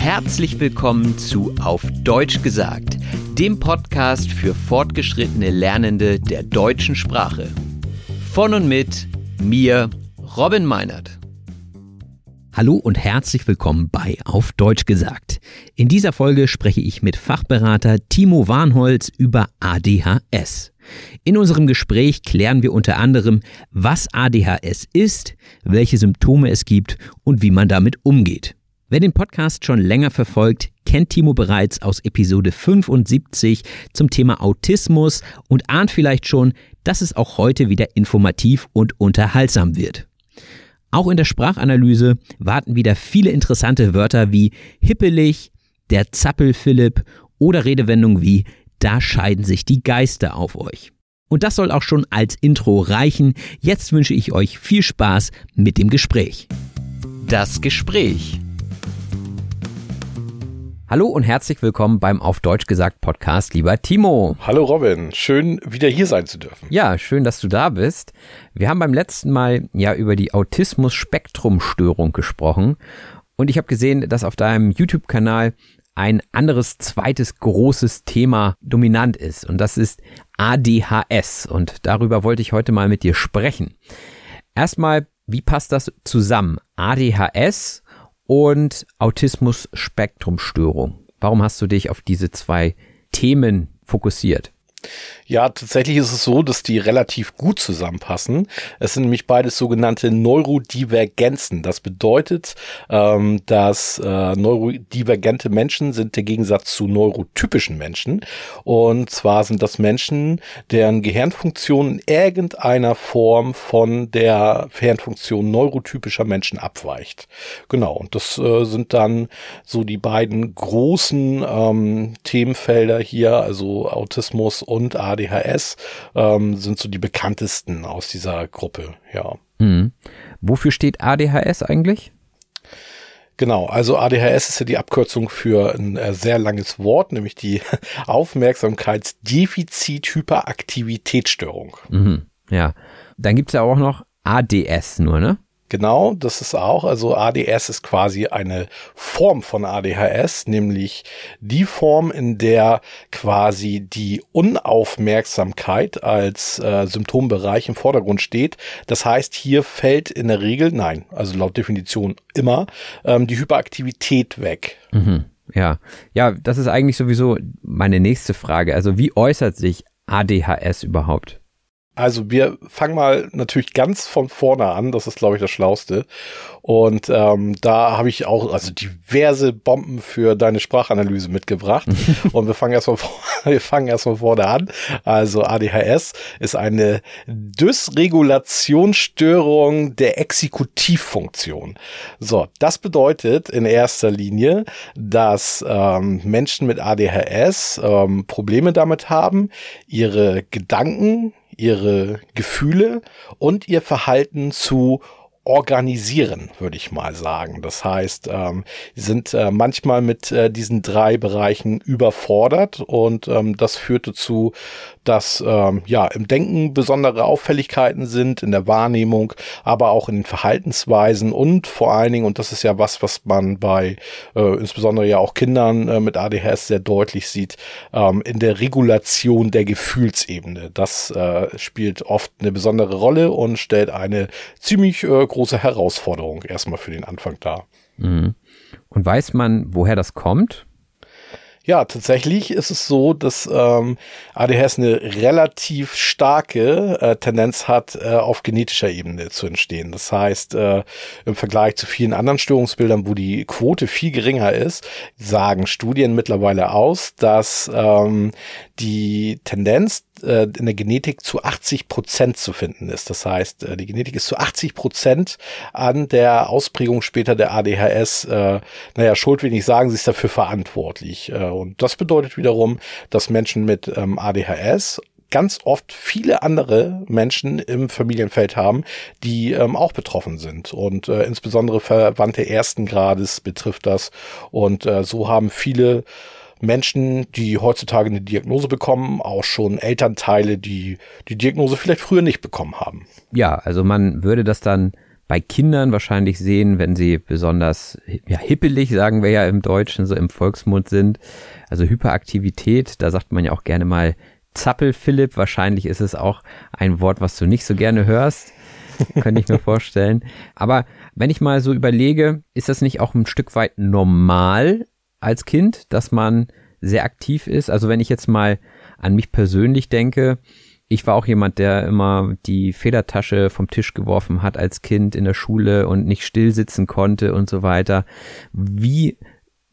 Herzlich willkommen zu Auf Deutsch gesagt, dem Podcast für fortgeschrittene Lernende der deutschen Sprache. Von und mit mir, Robin Meinert. Hallo und herzlich willkommen bei Auf Deutsch gesagt. In dieser Folge spreche ich mit Fachberater Timo Warnholz über ADHS. In unserem Gespräch klären wir unter anderem, was ADHS ist, welche Symptome es gibt und wie man damit umgeht. Wer den Podcast schon länger verfolgt, kennt Timo bereits aus Episode 75 zum Thema Autismus und ahnt vielleicht schon, dass es auch heute wieder informativ und unterhaltsam wird. Auch in der Sprachanalyse warten wieder viele interessante Wörter wie hippelig, der Zappel-Philipp oder Redewendungen wie da scheiden sich die Geister auf euch. Und das soll auch schon als Intro reichen. Jetzt wünsche ich euch viel Spaß mit dem Gespräch. Das Gespräch. Hallo und herzlich willkommen beim Auf Deutsch gesagt Podcast, lieber Timo. Hallo Robin, schön wieder hier sein zu dürfen. Ja, schön, dass du da bist. Wir haben beim letzten Mal ja über die Autismus-Spektrum-Störung gesprochen und ich habe gesehen, dass auf deinem YouTube-Kanal ein anderes zweites großes Thema dominant ist und das ist ADHS und darüber wollte ich heute mal mit dir sprechen. Erstmal, wie passt das zusammen? ADHS und Autismus-Spektrum-Störung. Warum hast du dich auf diese zwei Themen fokussiert? Ja, tatsächlich ist es so, dass die relativ gut zusammenpassen. Es sind nämlich beides sogenannte Neurodivergenzen. Das bedeutet, ähm, dass äh, neurodivergente Menschen sind der Gegensatz zu neurotypischen Menschen. Und zwar sind das Menschen, deren Gehirnfunktion in irgendeiner Form von der Gehirnfunktion neurotypischer Menschen abweicht. Genau, und das äh, sind dann so die beiden großen ähm, Themenfelder hier, also Autismus und ADHS ähm, sind so die bekanntesten aus dieser Gruppe, ja. Mhm. Wofür steht ADHS eigentlich? Genau, also ADHS ist ja die Abkürzung für ein äh, sehr langes Wort, nämlich die Aufmerksamkeitsdefizit-Hyperaktivitätsstörung. Mhm, ja, dann gibt's ja auch noch ADS nur, ne? Genau, das ist auch, also ADS ist quasi eine Form von ADHS, nämlich die Form, in der quasi die Unaufmerksamkeit als äh, Symptombereich im Vordergrund steht. Das heißt, hier fällt in der Regel, nein, also laut Definition immer, ähm, die Hyperaktivität weg. Mhm, ja, ja, das ist eigentlich sowieso meine nächste Frage. Also wie äußert sich ADHS überhaupt? Also wir fangen mal natürlich ganz von vorne an, das ist glaube ich das Schlauste. Und ähm, da habe ich auch also diverse Bomben für deine Sprachanalyse mitgebracht. Und wir fangen erstmal wir fangen erstmal vorne an. Also ADHS ist eine Dysregulationsstörung der Exekutivfunktion. So, das bedeutet in erster Linie, dass ähm, Menschen mit ADHS ähm, Probleme damit haben, ihre Gedanken ihre Gefühle und ihr Verhalten zu organisieren, würde ich mal sagen. Das heißt, ähm, sind äh, manchmal mit äh, diesen drei Bereichen überfordert und ähm, das führt dazu, dass ähm, ja im Denken besondere Auffälligkeiten sind, in der Wahrnehmung, aber auch in den Verhaltensweisen und vor allen Dingen, und das ist ja was, was man bei äh, insbesondere ja auch Kindern äh, mit ADHS sehr deutlich sieht, ähm, in der Regulation der Gefühlsebene. Das äh, spielt oft eine besondere Rolle und stellt eine ziemlich äh, große Herausforderung erstmal für den Anfang da. Mhm. Und weiß man, woher das kommt? Ja, tatsächlich ist es so, dass ähm, ADHS eine relativ starke äh, Tendenz hat, äh, auf genetischer Ebene zu entstehen. Das heißt, äh, im Vergleich zu vielen anderen Störungsbildern, wo die Quote viel geringer ist, sagen Studien mittlerweile aus, dass ähm, die Tendenz äh, in der Genetik zu 80 Prozent zu finden ist. Das heißt, äh, die Genetik ist zu 80 Prozent an der Ausprägung später der ADHS, äh, naja, schuld will ich sagen, sie ist dafür verantwortlich. Äh, und das bedeutet wiederum, dass Menschen mit ähm, ADHS ganz oft viele andere Menschen im Familienfeld haben, die ähm, auch betroffen sind. Und äh, insbesondere Verwandte ersten Grades betrifft das. Und äh, so haben viele Menschen, die heutzutage eine Diagnose bekommen, auch schon Elternteile, die die Diagnose vielleicht früher nicht bekommen haben. Ja, also man würde das dann bei Kindern wahrscheinlich sehen, wenn sie besonders ja, hippelig, sagen wir ja im Deutschen, so im Volksmund sind. Also Hyperaktivität, da sagt man ja auch gerne mal Zappel Philipp. Wahrscheinlich ist es auch ein Wort, was du nicht so gerne hörst. Könnte ich mir vorstellen. Aber wenn ich mal so überlege, ist das nicht auch ein Stück weit normal, als Kind, dass man sehr aktiv ist. Also wenn ich jetzt mal an mich persönlich denke, ich war auch jemand, der immer die Federtasche vom Tisch geworfen hat als Kind in der Schule und nicht still sitzen konnte und so weiter. Wie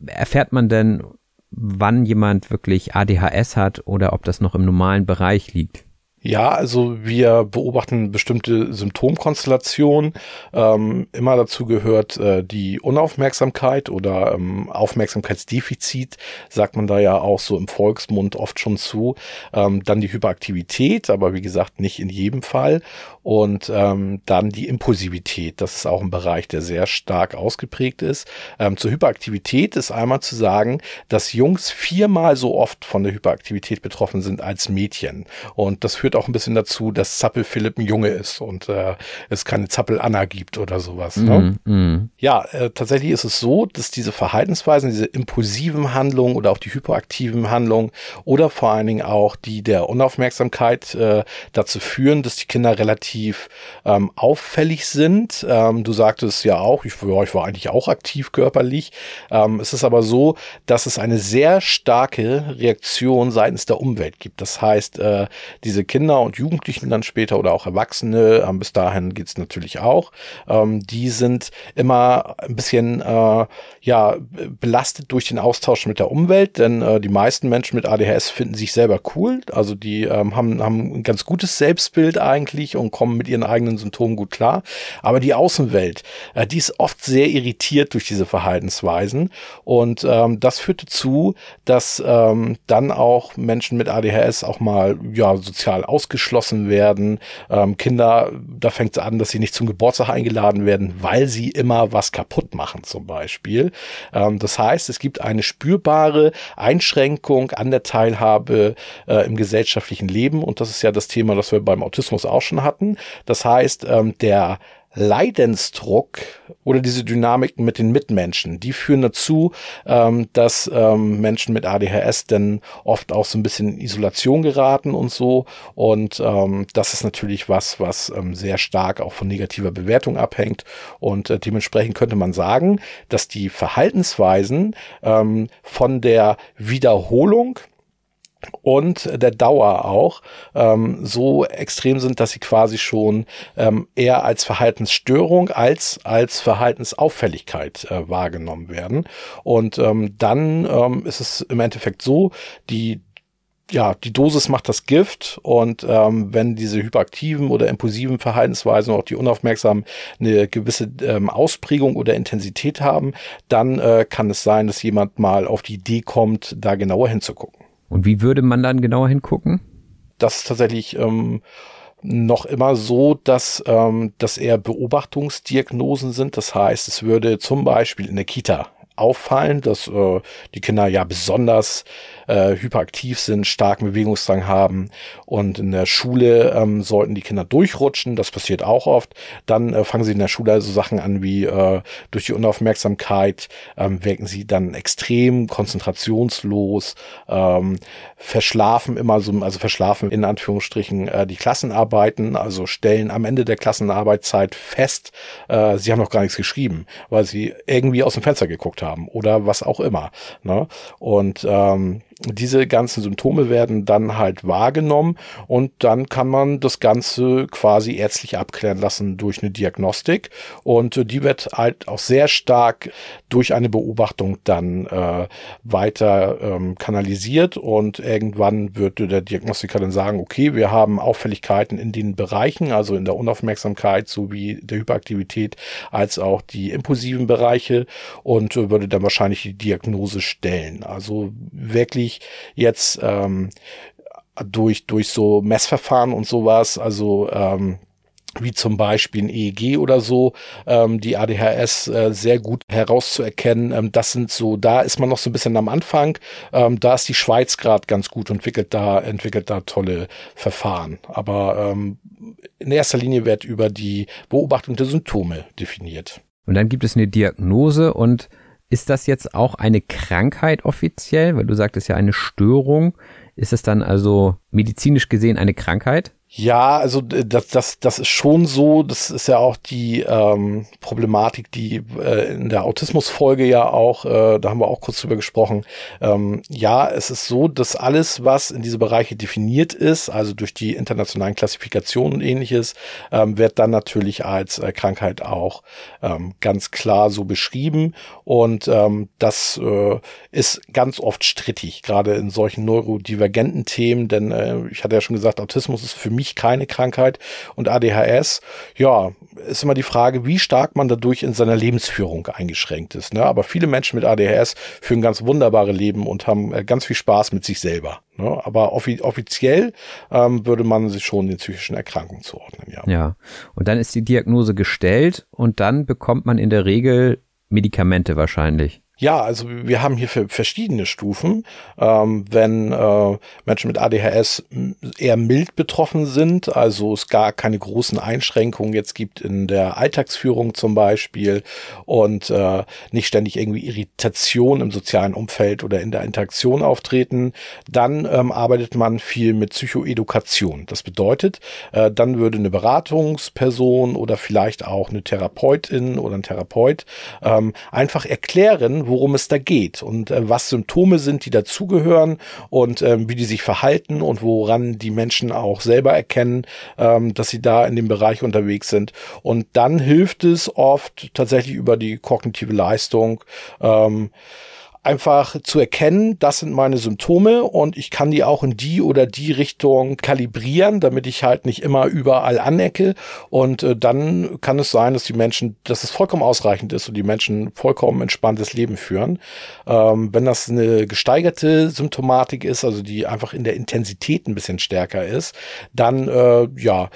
erfährt man denn, wann jemand wirklich ADHS hat oder ob das noch im normalen Bereich liegt? Ja, also wir beobachten bestimmte Symptomkonstellationen. Ähm, immer dazu gehört äh, die Unaufmerksamkeit oder ähm, Aufmerksamkeitsdefizit, sagt man da ja auch so im Volksmund oft schon zu. Ähm, dann die Hyperaktivität, aber wie gesagt nicht in jedem Fall. Und ähm, dann die Impulsivität, das ist auch ein Bereich, der sehr stark ausgeprägt ist. Ähm, zur Hyperaktivität ist einmal zu sagen, dass Jungs viermal so oft von der Hyperaktivität betroffen sind als Mädchen. Und das führt auch ein bisschen dazu, dass Zappel Philipp ein Junge ist und äh, es keine Zappel Anna gibt oder sowas. Ne? Mm, mm. Ja, äh, tatsächlich ist es so, dass diese Verhaltensweisen, diese impulsiven Handlungen oder auch die hyperaktiven Handlungen oder vor allen Dingen auch die der Unaufmerksamkeit äh, dazu führen, dass die Kinder relativ relativ ähm, auffällig sind. Ähm, du sagtest ja auch, ich, ja, ich war eigentlich auch aktiv körperlich. Ähm, es ist aber so, dass es eine sehr starke Reaktion seitens der Umwelt gibt. Das heißt, äh, diese Kinder und Jugendlichen dann später oder auch Erwachsene, ähm, bis dahin geht's natürlich auch, ähm, die sind immer ein bisschen äh, ja belastet durch den Austausch mit der Umwelt, denn äh, die meisten Menschen mit ADHS finden sich selber cool. Also die ähm, haben, haben ein ganz gutes Selbstbild eigentlich und kommen kommen mit ihren eigenen Symptomen gut klar. Aber die Außenwelt, äh, die ist oft sehr irritiert durch diese Verhaltensweisen. Und ähm, das führt dazu, dass ähm, dann auch Menschen mit ADHS auch mal ja sozial ausgeschlossen werden. Ähm, Kinder, da fängt es an, dass sie nicht zum Geburtstag eingeladen werden, weil sie immer was kaputt machen zum Beispiel. Ähm, das heißt, es gibt eine spürbare Einschränkung an der Teilhabe äh, im gesellschaftlichen Leben. Und das ist ja das Thema, das wir beim Autismus auch schon hatten. Das heißt, ähm, der Leidensdruck oder diese Dynamiken mit den Mitmenschen, die führen dazu, ähm, dass ähm, Menschen mit ADHS dann oft auch so ein bisschen in Isolation geraten und so. Und ähm, das ist natürlich was, was ähm, sehr stark auch von negativer Bewertung abhängt. Und äh, dementsprechend könnte man sagen, dass die Verhaltensweisen ähm, von der Wiederholung und der Dauer auch ähm, so extrem sind, dass sie quasi schon ähm, eher als Verhaltensstörung als als Verhaltensauffälligkeit äh, wahrgenommen werden. Und ähm, dann ähm, ist es im Endeffekt so, die ja, die Dosis macht das Gift und ähm, wenn diese hyperaktiven oder impulsiven Verhaltensweisen, auch die unaufmerksamen, eine gewisse ähm, Ausprägung oder Intensität haben, dann äh, kann es sein, dass jemand mal auf die Idee kommt, da genauer hinzugucken. Und wie würde man dann genauer hingucken? Das ist tatsächlich ähm, noch immer so, dass, ähm, dass eher Beobachtungsdiagnosen sind. Das heißt, es würde zum Beispiel in der Kita auffallen, dass äh, die Kinder ja besonders äh, hyperaktiv sind, starken Bewegungsdrang haben und in der Schule ähm, sollten die Kinder durchrutschen, das passiert auch oft. Dann äh, fangen sie in der Schule also Sachen an wie äh, durch die Unaufmerksamkeit ähm, wirken sie dann extrem konzentrationslos, ähm, verschlafen immer so, also verschlafen in Anführungsstrichen äh, die Klassenarbeiten, also stellen am Ende der Klassenarbeitszeit fest, äh, sie haben noch gar nichts geschrieben, weil sie irgendwie aus dem Fenster geguckt haben oder was auch immer. Ne? Und ähm, diese ganzen Symptome werden dann halt wahrgenommen und dann kann man das Ganze quasi ärztlich abklären lassen durch eine Diagnostik und äh, die wird halt auch sehr stark durch eine Beobachtung dann äh, weiter ähm, kanalisiert und irgendwann wird der Diagnostiker dann sagen, okay, wir haben Auffälligkeiten in den Bereichen, also in der Unaufmerksamkeit sowie der Hyperaktivität als auch die impulsiven Bereiche und äh, würde dann wahrscheinlich die Diagnose stellen. Also wirklich wirklich jetzt ähm, durch, durch so Messverfahren und sowas, also ähm, wie zum Beispiel ein EEG oder so, ähm, die ADHS äh, sehr gut herauszuerkennen. Ähm, das sind so, da ist man noch so ein bisschen am Anfang. Ähm, da ist die Schweiz gerade ganz gut entwickelt, da entwickelt da tolle Verfahren. Aber ähm, in erster Linie wird über die Beobachtung der Symptome definiert. Und dann gibt es eine Diagnose und ist das jetzt auch eine Krankheit offiziell? Weil du sagtest ja eine Störung. Ist es dann also medizinisch gesehen eine Krankheit? Ja, also das, das, das ist schon so. Das ist ja auch die ähm, Problematik, die äh, in der Autismusfolge ja auch, äh, da haben wir auch kurz drüber gesprochen. Ähm, ja, es ist so, dass alles, was in diese Bereiche definiert ist, also durch die internationalen Klassifikationen und ähnliches, ähm, wird dann natürlich als äh, Krankheit auch ähm, ganz klar so beschrieben. Und ähm, das äh, ist ganz oft strittig, gerade in solchen neurodivergenten Themen, denn äh, ich hatte ja schon gesagt, Autismus ist für mich mich keine Krankheit. Und ADHS, ja, ist immer die Frage, wie stark man dadurch in seiner Lebensführung eingeschränkt ist. Ne? Aber viele Menschen mit ADHS führen ganz wunderbare Leben und haben äh, ganz viel Spaß mit sich selber. Ne? Aber offi offiziell ähm, würde man sich schon den psychischen Erkrankungen zuordnen. Ja. ja, und dann ist die Diagnose gestellt und dann bekommt man in der Regel Medikamente wahrscheinlich. Ja, also wir haben hier verschiedene Stufen. Ähm, wenn äh, Menschen mit ADHS eher mild betroffen sind, also es gar keine großen Einschränkungen jetzt gibt in der Alltagsführung zum Beispiel und äh, nicht ständig irgendwie Irritation im sozialen Umfeld oder in der Interaktion auftreten, dann ähm, arbeitet man viel mit Psychoedukation. Das bedeutet, äh, dann würde eine Beratungsperson oder vielleicht auch eine Therapeutin oder ein Therapeut ähm, einfach erklären, worum es da geht und äh, was Symptome sind, die dazugehören und ähm, wie die sich verhalten und woran die Menschen auch selber erkennen, ähm, dass sie da in dem Bereich unterwegs sind. Und dann hilft es oft tatsächlich über die kognitive Leistung, ähm, einfach zu erkennen, das sind meine Symptome und ich kann die auch in die oder die Richtung kalibrieren, damit ich halt nicht immer überall anecke. Und äh, dann kann es sein, dass die Menschen, dass es vollkommen ausreichend ist und die Menschen vollkommen entspanntes Leben führen. Ähm, wenn das eine gesteigerte Symptomatik ist, also die einfach in der Intensität ein bisschen stärker ist, dann äh, ja,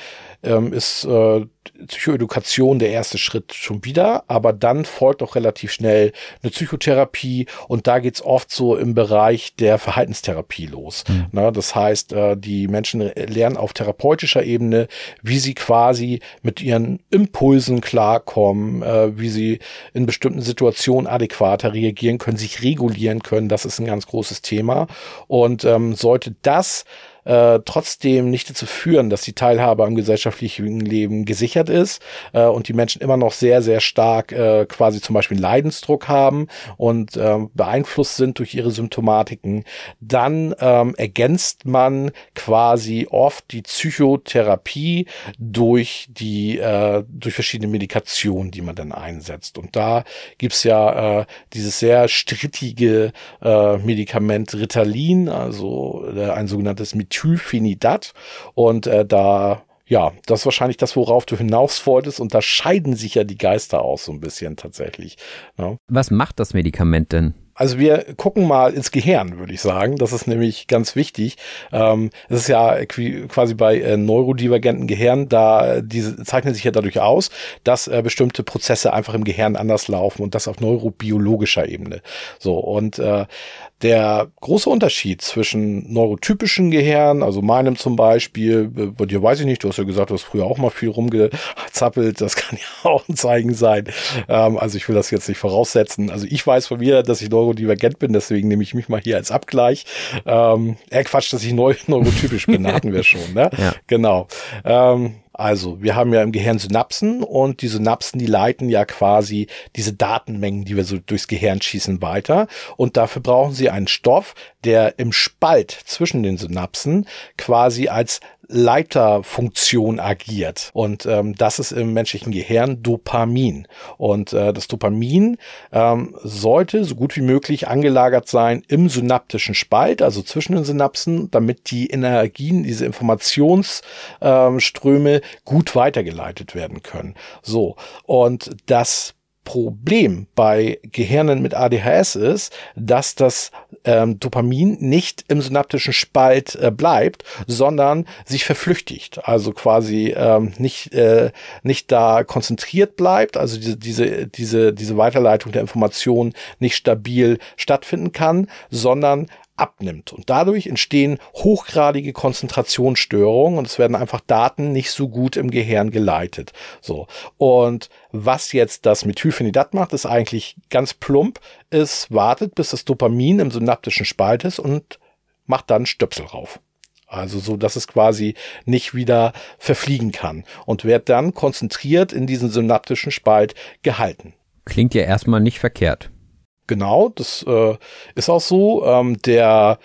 ähm, ist äh, Psychoedukation der erste Schritt schon wieder, aber dann folgt auch relativ schnell eine Psychotherapie und da geht's oft so im Bereich der Verhaltenstherapie los. Mhm. Na, das heißt, äh, die Menschen lernen auf therapeutischer Ebene, wie sie quasi mit ihren Impulsen klarkommen, äh, wie sie in bestimmten Situationen adäquater reagieren können, sich regulieren können. Das ist ein ganz großes Thema. Und ähm, sollte das äh, trotzdem nicht dazu führen, dass die Teilhabe am gesellschaftlichen Leben gesichert ist äh, und die Menschen immer noch sehr, sehr stark äh, quasi zum Beispiel Leidensdruck haben und äh, beeinflusst sind durch ihre Symptomatiken, dann ähm, ergänzt man quasi oft die Psychotherapie durch die äh, durch verschiedene Medikationen, die man dann einsetzt. Und da gibt's ja äh, dieses sehr strittige äh, Medikament Ritalin, also äh, ein sogenanntes Methylphenidrat Methylphenidat. Und äh, da ja, das ist wahrscheinlich das, worauf du hinaus wolltest. Und da scheiden sich ja die Geister aus so ein bisschen tatsächlich. Ne? Was macht das Medikament denn? Also wir gucken mal ins Gehirn, würde ich sagen. Das ist nämlich ganz wichtig. Ähm, es ist ja quasi bei äh, neurodivergenten Gehirn, da diese zeichnet sich ja dadurch aus, dass äh, bestimmte Prozesse einfach im Gehirn anders laufen und das auf neurobiologischer Ebene. So und äh, der große Unterschied zwischen neurotypischen Gehirn, also meinem zum Beispiel, bei dir weiß ich nicht, du hast ja gesagt, du hast früher auch mal viel rumgezappelt, das kann ja auch ein Zeichen sein. Ähm, also ich will das jetzt nicht voraussetzen. Also ich weiß von mir, dass ich neurodivergent bin, deswegen nehme ich mich mal hier als Abgleich. Ähm, er Quatsch, dass ich neu neurotypisch bin, hatten wir schon, ne? Ja. Genau. Ähm, also, wir haben ja im Gehirn Synapsen und die Synapsen, die leiten ja quasi diese Datenmengen, die wir so durchs Gehirn schießen, weiter. Und dafür brauchen sie einen Stoff, der im Spalt zwischen den Synapsen quasi als Leiterfunktion agiert. Und ähm, das ist im menschlichen Gehirn Dopamin. Und äh, das Dopamin ähm, sollte so gut wie möglich angelagert sein im synaptischen Spalt, also zwischen den Synapsen, damit die Energien, diese Informationsströme ähm, gut weitergeleitet werden können. So. Und das Problem bei Gehirnen mit ADHS ist, dass das ähm, Dopamin nicht im synaptischen Spalt äh, bleibt, sondern sich verflüchtigt. Also quasi ähm, nicht, äh, nicht da konzentriert bleibt, also diese, diese, diese, diese Weiterleitung der Information nicht stabil stattfinden kann, sondern abnimmt. Und dadurch entstehen hochgradige Konzentrationsstörungen und es werden einfach Daten nicht so gut im Gehirn geleitet. So. Und was jetzt das Methylphenidat macht, ist eigentlich ganz plump. Es wartet, bis das Dopamin im synaptischen Spalt ist und macht dann Stöpsel rauf. Also so, dass es quasi nicht wieder verfliegen kann und wird dann konzentriert in diesen synaptischen Spalt gehalten. Klingt ja erstmal nicht verkehrt. Genau, das äh, ist auch so. Ähm, der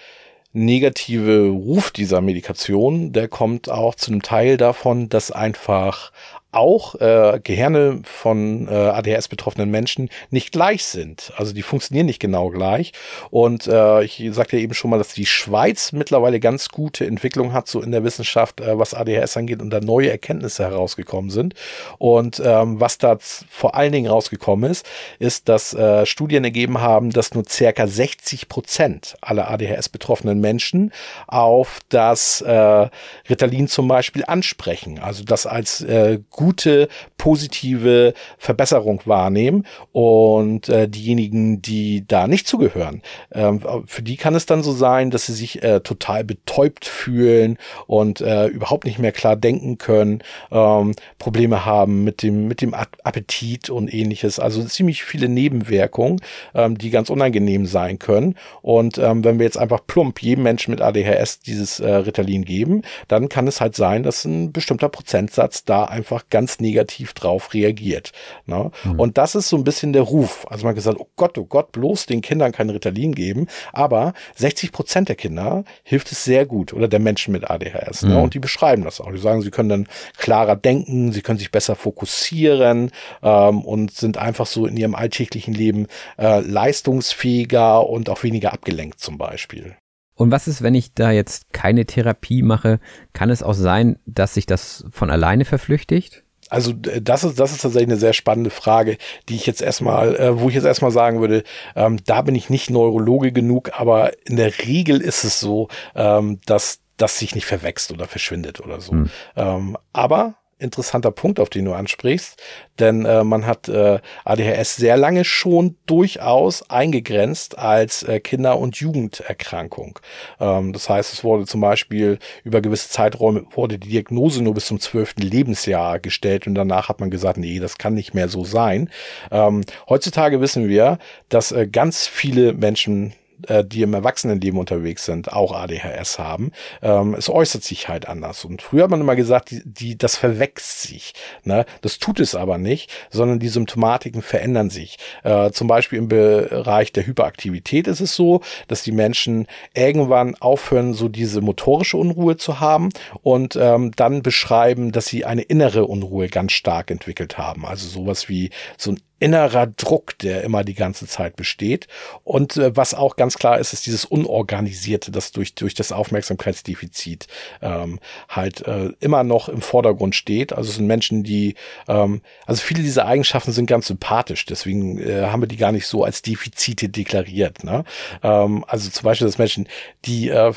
negative Ruf dieser Medikation, der kommt auch zu einem Teil davon, dass einfach auch äh, Gehirne von äh, ADHS betroffenen Menschen nicht gleich sind. Also die funktionieren nicht genau gleich. Und äh, ich sagte ja eben schon mal, dass die Schweiz mittlerweile ganz gute Entwicklung hat, so in der Wissenschaft, äh, was ADHS angeht und da neue Erkenntnisse herausgekommen sind. Und ähm, was da vor allen Dingen rausgekommen ist, ist, dass äh, Studien ergeben haben, dass nur circa 60 Prozent aller ADHS betroffenen Menschen auf das äh, Ritalin zum Beispiel ansprechen. Also das als äh, gute, positive Verbesserung wahrnehmen. Und äh, diejenigen, die da nicht zugehören, äh, für die kann es dann so sein, dass sie sich äh, total betäubt fühlen und äh, überhaupt nicht mehr klar denken können, ähm, Probleme haben mit dem, mit dem Appetit und ähnliches. Also ziemlich viele Nebenwirkungen, ähm, die ganz unangenehm sein können. Und ähm, wenn wir jetzt einfach plump jedem Menschen mit ADHS dieses äh, Ritalin geben, dann kann es halt sein, dass ein bestimmter Prozentsatz da einfach ganz negativ drauf reagiert. Ne? Mhm. Und das ist so ein bisschen der Ruf. Also man hat gesagt, oh Gott, oh Gott, bloß den Kindern kein Ritalin geben. Aber 60 Prozent der Kinder hilft es sehr gut oder der Menschen mit ADHS. Ne? Mhm. Ne? Und die beschreiben das auch. Die sagen, sie können dann klarer denken, sie können sich besser fokussieren ähm, und sind einfach so in ihrem alltäglichen Leben äh, leistungsfähiger und auch weniger abgelenkt zum Beispiel. Und was ist, wenn ich da jetzt keine Therapie mache? Kann es auch sein, dass sich das von alleine verflüchtigt? Also das ist, das ist tatsächlich eine sehr spannende Frage, die ich jetzt erstmal, äh, wo ich jetzt erstmal sagen würde, ähm, da bin ich nicht Neurologe genug, aber in der Regel ist es so, ähm, dass das sich nicht verwächst oder verschwindet oder so. Hm. Ähm, aber interessanter Punkt, auf den du ansprichst, denn äh, man hat äh, ADHS sehr lange schon durchaus eingegrenzt als äh, Kinder- und Jugenderkrankung. Ähm, das heißt, es wurde zum Beispiel über gewisse Zeiträume wurde die Diagnose nur bis zum zwölften Lebensjahr gestellt und danach hat man gesagt, nee, das kann nicht mehr so sein. Ähm, heutzutage wissen wir, dass äh, ganz viele Menschen äh, die im Erwachsenenleben unterwegs sind, auch ADHS haben. Ähm, es äußert sich halt anders. Und früher hat man immer gesagt, die, die, das verwächst sich. Ne? Das tut es aber nicht, sondern die Symptomatiken verändern sich. Äh, zum Beispiel im Bereich der Hyperaktivität ist es so, dass die Menschen irgendwann aufhören, so diese motorische Unruhe zu haben und ähm, dann beschreiben, dass sie eine innere Unruhe ganz stark entwickelt haben. Also sowas wie so ein innerer Druck, der immer die ganze Zeit besteht. Und äh, was auch ganz klar ist, ist dieses Unorganisierte, das durch, durch das Aufmerksamkeitsdefizit ähm, halt äh, immer noch im Vordergrund steht. Also es sind Menschen, die, ähm, also viele dieser Eigenschaften sind ganz sympathisch, deswegen äh, haben wir die gar nicht so als Defizite deklariert. Ne? Ähm, also zum Beispiel das Menschen, die äh, äh,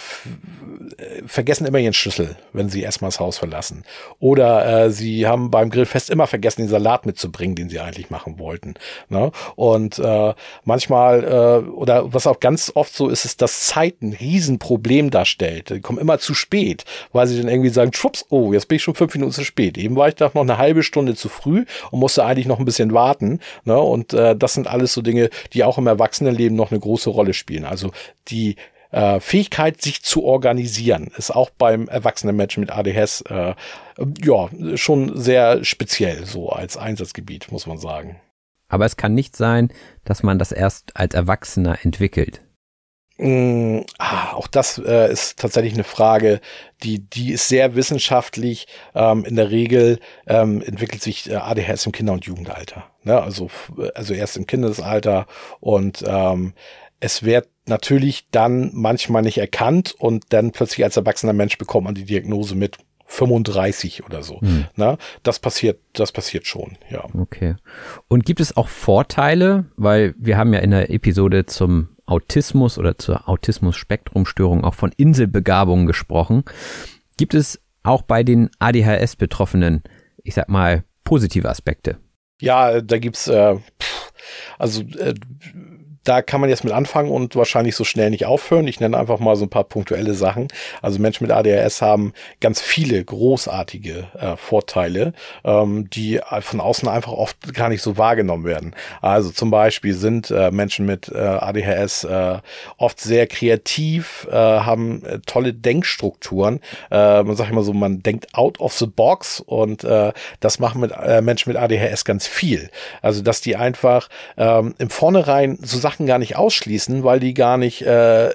vergessen immer ihren Schlüssel, wenn sie erstmal das Haus verlassen. Oder äh, sie haben beim Grillfest immer vergessen, den Salat mitzubringen, den sie eigentlich machen wollten. Ne? Und äh, manchmal, äh, oder was auch ganz oft so ist, ist, dass Zeit ein Riesenproblem darstellt. Die kommen immer zu spät, weil sie dann irgendwie sagen, schwupps, oh, jetzt bin ich schon fünf Minuten zu spät. Eben war ich doch noch eine halbe Stunde zu früh und musste eigentlich noch ein bisschen warten. Ne? Und äh, das sind alles so Dinge, die auch im Erwachsenenleben noch eine große Rolle spielen. Also die äh, Fähigkeit, sich zu organisieren, ist auch beim erwachsenen Menschen mit ADHS äh, ja schon sehr speziell so als Einsatzgebiet, muss man sagen. Aber es kann nicht sein, dass man das erst als Erwachsener entwickelt. Mm, ah, auch das äh, ist tatsächlich eine Frage, die, die ist sehr wissenschaftlich. Ähm, in der Regel ähm, entwickelt sich äh, ADHS im Kinder- und Jugendalter. Ne? Also, also erst im Kindesalter und ähm, es wird natürlich dann manchmal nicht erkannt und dann plötzlich als erwachsener Mensch bekommt man die Diagnose mit 35 oder so. Hm. Na, das passiert, das passiert schon, ja. Okay. Und gibt es auch Vorteile, weil wir haben ja in der Episode zum Autismus oder zur Autismus-Spektrumstörung auch von Inselbegabungen gesprochen. Gibt es auch bei den ADHS-Betroffenen, ich sag mal, positive Aspekte? Ja, da gibt's äh, also äh, da kann man jetzt mit anfangen und wahrscheinlich so schnell nicht aufhören. Ich nenne einfach mal so ein paar punktuelle Sachen. Also Menschen mit ADHS haben ganz viele großartige äh, Vorteile, ähm, die von außen einfach oft gar nicht so wahrgenommen werden. Also zum Beispiel sind äh, Menschen mit äh, ADHS äh, oft sehr kreativ, äh, haben äh, tolle Denkstrukturen. Äh, man sagt immer so, man denkt out of the box und äh, das machen mit äh, Menschen mit ADHS ganz viel. Also dass die einfach ähm, im Vornherein so Sachen Sachen gar nicht ausschließen, weil die gar nicht äh,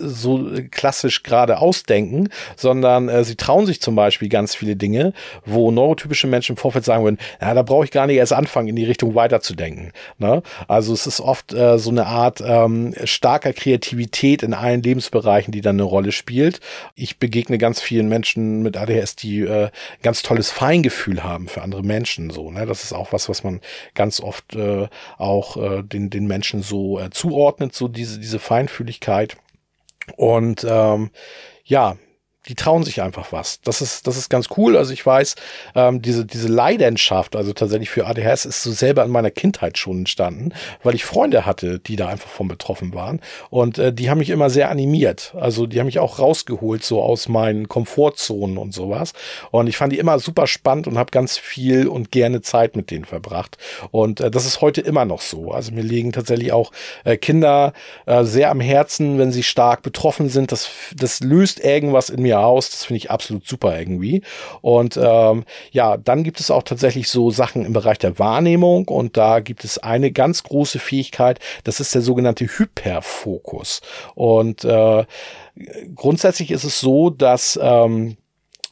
so klassisch gerade ausdenken, sondern äh, sie trauen sich zum Beispiel ganz viele Dinge, wo neurotypische Menschen im Vorfeld sagen würden, ja, da brauche ich gar nicht erst anfangen, in die Richtung weiterzudenken. Ne? Also es ist oft äh, so eine Art ähm, starker Kreativität in allen Lebensbereichen, die dann eine Rolle spielt. Ich begegne ganz vielen Menschen mit ADHS, die äh, ganz tolles Feingefühl haben für andere Menschen. So, ne? Das ist auch was, was man ganz oft äh, auch äh, den, den Menschen so zuordnet, so diese, diese Feinfühligkeit. Und ähm, ja, die trauen sich einfach was. Das ist, das ist ganz cool. Also ich weiß, ähm, diese, diese Leidenschaft, also tatsächlich für ADHS, ist so selber in meiner Kindheit schon entstanden, weil ich Freunde hatte, die da einfach von betroffen waren. Und äh, die haben mich immer sehr animiert. Also die haben mich auch rausgeholt, so aus meinen Komfortzonen und sowas. Und ich fand die immer super spannend und habe ganz viel und gerne Zeit mit denen verbracht. Und äh, das ist heute immer noch so. Also mir liegen tatsächlich auch äh, Kinder äh, sehr am Herzen, wenn sie stark betroffen sind. Das, das löst irgendwas in mir mir aus. Das finde ich absolut super irgendwie. Und ähm, ja, dann gibt es auch tatsächlich so Sachen im Bereich der Wahrnehmung und da gibt es eine ganz große Fähigkeit, das ist der sogenannte Hyperfokus. Und äh, grundsätzlich ist es so, dass ähm,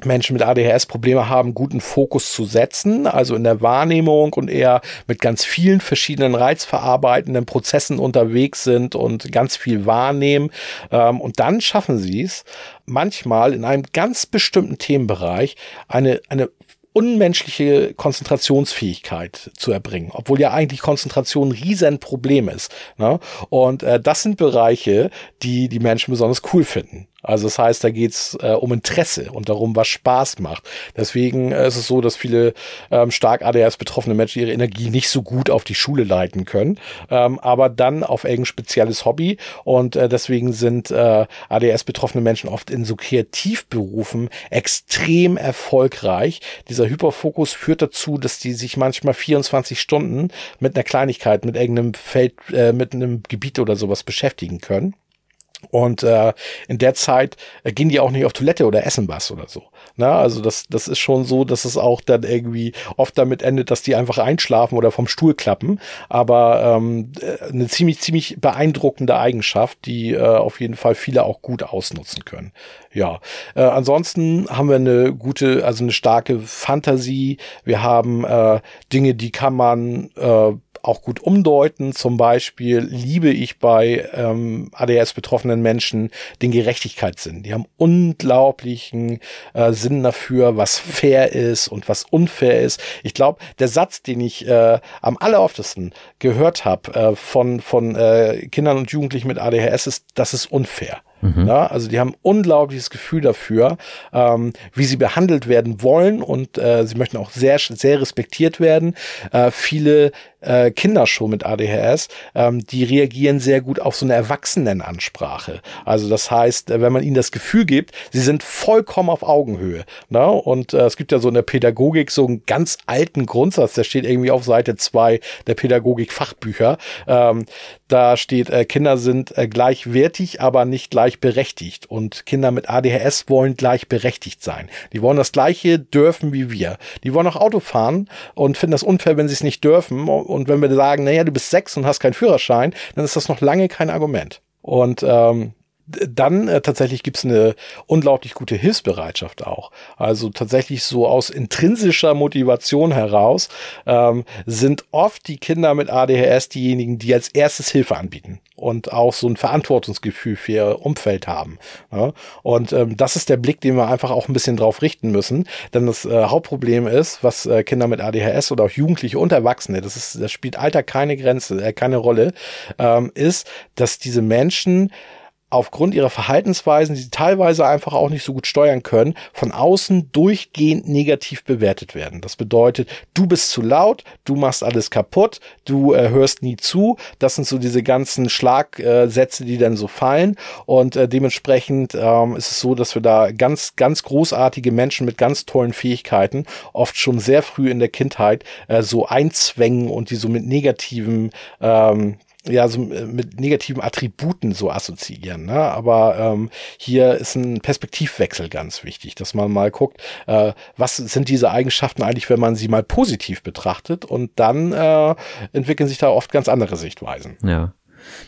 Menschen mit ADHS Probleme haben, guten Fokus zu setzen, also in der Wahrnehmung und eher mit ganz vielen verschiedenen reizverarbeitenden Prozessen unterwegs sind und ganz viel wahrnehmen. Ähm, und dann schaffen sie es, manchmal in einem ganz bestimmten Themenbereich eine, eine unmenschliche Konzentrationsfähigkeit zu erbringen, obwohl ja eigentlich Konzentration ein Riesenproblem ist. Ne? Und äh, das sind Bereiche, die die Menschen besonders cool finden. Also das heißt, da geht's äh, um Interesse und darum, was Spaß macht. Deswegen äh, ist es so, dass viele ähm, stark ADHS betroffene Menschen ihre Energie nicht so gut auf die Schule leiten können, ähm, aber dann auf irgendein spezielles Hobby. Und äh, deswegen sind äh, ADHS betroffene Menschen oft in so Kreativberufen extrem erfolgreich. Dieser Hyperfokus führt dazu, dass die sich manchmal 24 Stunden mit einer Kleinigkeit, mit irgendeinem Feld, äh, mit einem Gebiet oder sowas beschäftigen können. Und äh, in der Zeit äh, gehen die auch nicht auf Toilette oder essen was oder so. Na, also das, das ist schon so, dass es auch dann irgendwie oft damit endet, dass die einfach einschlafen oder vom Stuhl klappen. Aber ähm, äh, eine ziemlich, ziemlich beeindruckende Eigenschaft, die äh, auf jeden Fall viele auch gut ausnutzen können. Ja, äh, ansonsten haben wir eine gute, also eine starke Fantasie. Wir haben äh, Dinge, die kann man äh, auch gut umdeuten. Zum Beispiel liebe ich bei ähm, ADS-betroffenen Menschen den Gerechtigkeitssinn. Die haben unglaublichen äh, Sinn dafür, was fair ist und was unfair ist. Ich glaube, der Satz, den ich äh, am alleroftesten gehört habe äh, von, von äh, Kindern und Jugendlichen mit ADHS ist, das ist unfair. Mhm. Ja, also die haben unglaubliches Gefühl dafür, ähm, wie sie behandelt werden wollen und äh, sie möchten auch sehr, sehr respektiert werden. Äh, viele äh, Kinder schon mit ADHS, ähm, die reagieren sehr gut auf so eine Erwachsenenansprache. Also das heißt, äh, wenn man ihnen das Gefühl gibt, sie sind vollkommen auf Augenhöhe. Ne? Und äh, es gibt ja so in der Pädagogik so einen ganz alten Grundsatz, der steht irgendwie auf Seite zwei der Pädagogik-Fachbücher. Ähm, da steht, äh, Kinder sind äh, gleichwertig, aber nicht gleichberechtigt. Und Kinder mit ADHS wollen gleichberechtigt sein. Die wollen das Gleiche dürfen wie wir. Die wollen auch Auto fahren und finden das unfair, wenn sie es nicht dürfen und wenn wir sagen, naja, du bist sechs und hast keinen Führerschein, dann ist das noch lange kein Argument. Und ähm, dann äh, tatsächlich gibt's eine unglaublich gute Hilfsbereitschaft auch. Also tatsächlich so aus intrinsischer Motivation heraus ähm, sind oft die Kinder mit ADHS diejenigen, die als erstes Hilfe anbieten und auch so ein Verantwortungsgefühl für ihr Umfeld haben. Ja? Und ähm, das ist der Blick, den wir einfach auch ein bisschen drauf richten müssen. Denn das äh, Hauptproblem ist, was äh, Kinder mit ADHS oder auch Jugendliche und Erwachsene, das ist, das spielt Alter keine Grenze, äh, keine Rolle, ähm, ist, dass diese Menschen aufgrund ihrer Verhaltensweisen, die sie teilweise einfach auch nicht so gut steuern können, von außen durchgehend negativ bewertet werden. Das bedeutet, du bist zu laut, du machst alles kaputt, du äh, hörst nie zu. Das sind so diese ganzen Schlagsätze, die dann so fallen. Und äh, dementsprechend ähm, ist es so, dass wir da ganz, ganz großartige Menschen mit ganz tollen Fähigkeiten oft schon sehr früh in der Kindheit äh, so einzwängen und die so mit negativen ähm, ja, so äh, mit negativen Attributen so assoziieren. Ne? Aber ähm, hier ist ein Perspektivwechsel ganz wichtig, dass man mal guckt, äh, was sind diese Eigenschaften eigentlich, wenn man sie mal positiv betrachtet und dann äh, entwickeln sich da oft ganz andere Sichtweisen. Ja.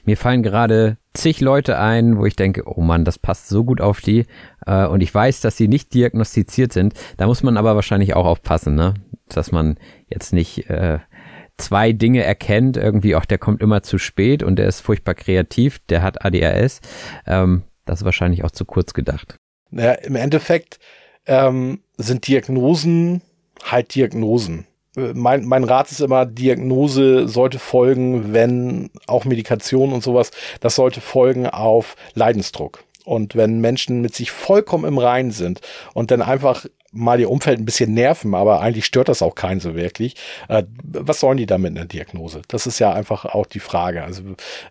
Mir fallen gerade zig Leute ein, wo ich denke, oh Mann, das passt so gut auf die. Äh, und ich weiß, dass sie nicht diagnostiziert sind. Da muss man aber wahrscheinlich auch aufpassen, ne? dass man jetzt nicht äh, zwei Dinge erkennt, irgendwie auch der kommt immer zu spät und der ist furchtbar kreativ, der hat ADHS. Ähm, das ist wahrscheinlich auch zu kurz gedacht. Naja, im Endeffekt ähm, sind Diagnosen halt Diagnosen. Äh, mein, mein Rat ist immer, Diagnose sollte folgen, wenn auch Medikation und sowas, das sollte folgen auf Leidensdruck. Und wenn Menschen mit sich vollkommen im Reinen sind und dann einfach mal ihr Umfeld ein bisschen nerven, aber eigentlich stört das auch keinen so wirklich. Äh, was sollen die damit in der Diagnose? Das ist ja einfach auch die Frage. Also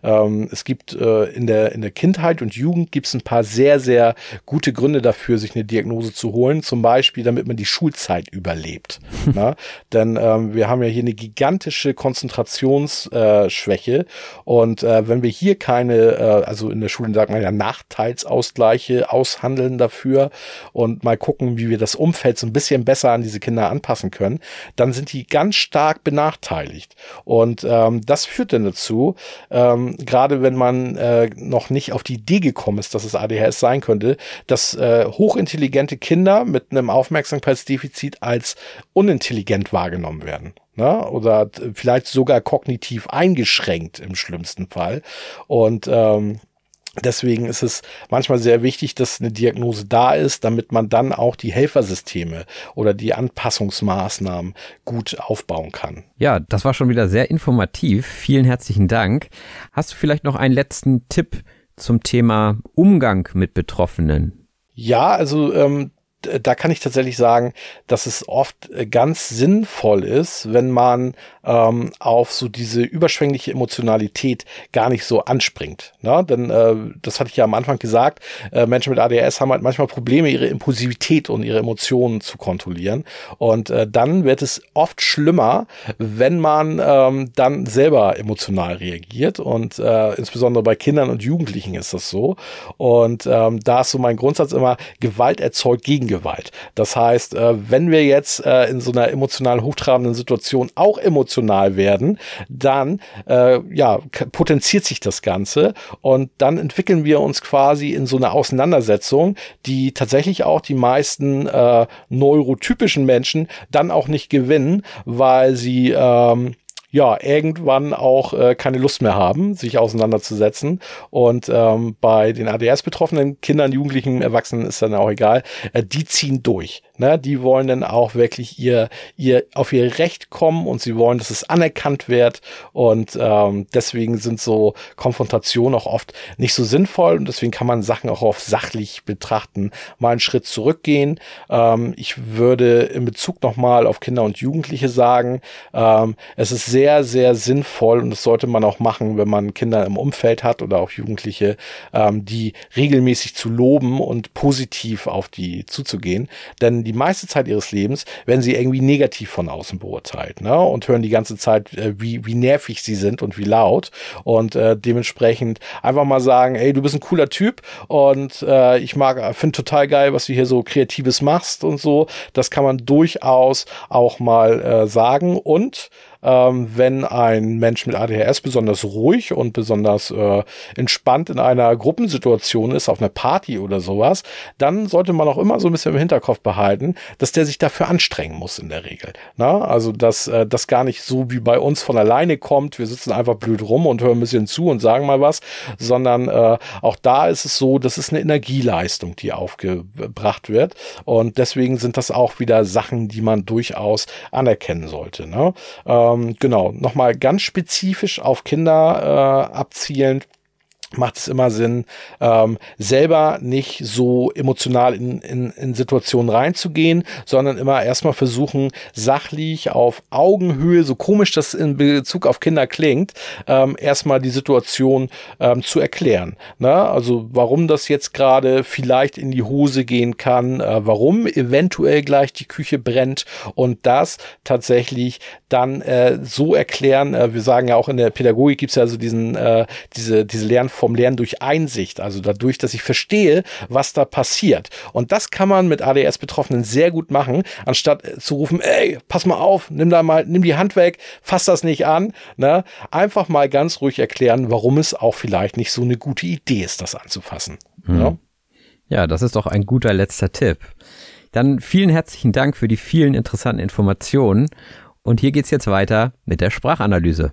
ähm, es gibt äh, in der in der Kindheit und Jugend gibt es ein paar sehr sehr gute Gründe dafür, sich eine Diagnose zu holen. Zum Beispiel, damit man die Schulzeit überlebt. Na? Denn ähm, wir haben ja hier eine gigantische Konzentrationsschwäche äh, und äh, wenn wir hier keine, äh, also in der Schule sagt man ja Nachteilsausgleiche aushandeln dafür und mal gucken, wie wir das um Umfeld so ein bisschen besser an diese Kinder anpassen können, dann sind die ganz stark benachteiligt. Und ähm, das führt dann dazu, ähm, gerade wenn man äh, noch nicht auf die Idee gekommen ist, dass es ADHS sein könnte, dass äh, hochintelligente Kinder mit einem Aufmerksamkeitsdefizit als unintelligent wahrgenommen werden. Ne? Oder vielleicht sogar kognitiv eingeschränkt im schlimmsten Fall. Und ähm, Deswegen ist es manchmal sehr wichtig, dass eine Diagnose da ist, damit man dann auch die Helfersysteme oder die Anpassungsmaßnahmen gut aufbauen kann. Ja, das war schon wieder sehr informativ. Vielen herzlichen Dank. Hast du vielleicht noch einen letzten Tipp zum Thema Umgang mit Betroffenen? Ja, also ähm, da kann ich tatsächlich sagen, dass es oft äh, ganz sinnvoll ist, wenn man ähm, auf so diese überschwängliche Emotionalität gar nicht so anspringt. Ne? Denn äh, das hatte ich ja am Anfang gesagt, äh, Menschen mit ADS haben halt manchmal Probleme, ihre Impulsivität und ihre Emotionen zu kontrollieren. Und äh, dann wird es oft schlimmer, wenn man ähm, dann selber emotional reagiert. Und äh, insbesondere bei Kindern und Jugendlichen ist das so. Und ähm, da ist so mein Grundsatz immer, Gewalt erzeugt Gegengewalt. Das heißt, äh, wenn wir jetzt äh, in so einer emotional hochtrabenden Situation auch emotional werden, dann äh, ja, potenziert sich das Ganze und dann entwickeln wir uns quasi in so eine Auseinandersetzung, die tatsächlich auch die meisten neurotypischen Menschen dann auch nicht gewinnen, weil sie ähm, ja irgendwann auch äh, keine Lust mehr haben, sich auseinanderzusetzen. Und ähm, bei den ADS-betroffenen Kindern, Jugendlichen, Erwachsenen ist dann auch egal, äh, die ziehen durch. Ne? Die wollen dann auch wirklich ihr, ihr auf ihr Recht kommen und sie wollen, dass es anerkannt wird. Und ähm, deswegen sind so Konfrontationen auch oft nicht so sinnvoll und deswegen kann man Sachen auch auf sachlich betrachten, mal einen Schritt zurückgehen. Ähm, ich würde in Bezug nochmal auf Kinder und Jugendliche sagen, ähm, es ist sehr, sehr sinnvoll und das sollte man auch machen, wenn man Kinder im Umfeld hat oder auch Jugendliche, ähm, die regelmäßig zu loben und positiv auf die zuzugehen. Denn die meiste Zeit ihres Lebens werden sie irgendwie negativ von außen beurteilt ne? und hören die ganze Zeit, äh, wie, wie nervig sie sind und wie laut. Und äh, dementsprechend einfach mal sagen, ey, du bist ein cooler Typ und äh, ich mag, finde total geil, was du hier so Kreatives machst und so. Das kann man durchaus auch mal äh, sagen. Und ähm, wenn ein Mensch mit ADHS besonders ruhig und besonders äh, entspannt in einer Gruppensituation ist, auf einer Party oder sowas, dann sollte man auch immer so ein bisschen im Hinterkopf behalten, dass der sich dafür anstrengen muss in der Regel. Na? Also, dass äh, das gar nicht so wie bei uns von alleine kommt, wir sitzen einfach blöd rum und hören ein bisschen zu und sagen mal was, sondern äh, auch da ist es so, das ist eine Energieleistung, die aufgebracht wird. Und deswegen sind das auch wieder Sachen, die man durchaus anerkennen sollte. Ne? Ähm, ähm, genau, nochmal ganz spezifisch auf Kinder äh, abzielend macht es immer Sinn, ähm, selber nicht so emotional in, in, in Situationen reinzugehen, sondern immer erstmal versuchen, sachlich auf Augenhöhe, so komisch das in Bezug auf Kinder klingt, ähm, erstmal die Situation ähm, zu erklären. Ne? Also warum das jetzt gerade vielleicht in die Hose gehen kann, äh, warum eventuell gleich die Küche brennt und das tatsächlich dann äh, so erklären. Äh, wir sagen ja auch in der Pädagogik gibt es ja so diesen, äh, diese, diese Lernform vom Lernen durch Einsicht, also dadurch, dass ich verstehe, was da passiert. Und das kann man mit ADS-Betroffenen sehr gut machen, anstatt äh, zu rufen, ey, pass mal auf, nimm da mal, nimm die Hand weg, fass das nicht an. Ne? Einfach mal ganz ruhig erklären, warum es auch vielleicht nicht so eine gute Idee ist, das anzufassen. Hm. Ja? ja, das ist doch ein guter letzter Tipp. Dann vielen herzlichen Dank für die vielen interessanten Informationen. Und hier geht's jetzt weiter mit der Sprachanalyse.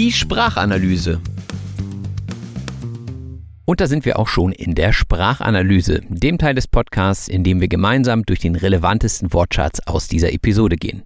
Die Sprachanalyse. Und da sind wir auch schon in der Sprachanalyse, dem Teil des Podcasts, in dem wir gemeinsam durch den relevantesten Wortschatz aus dieser Episode gehen.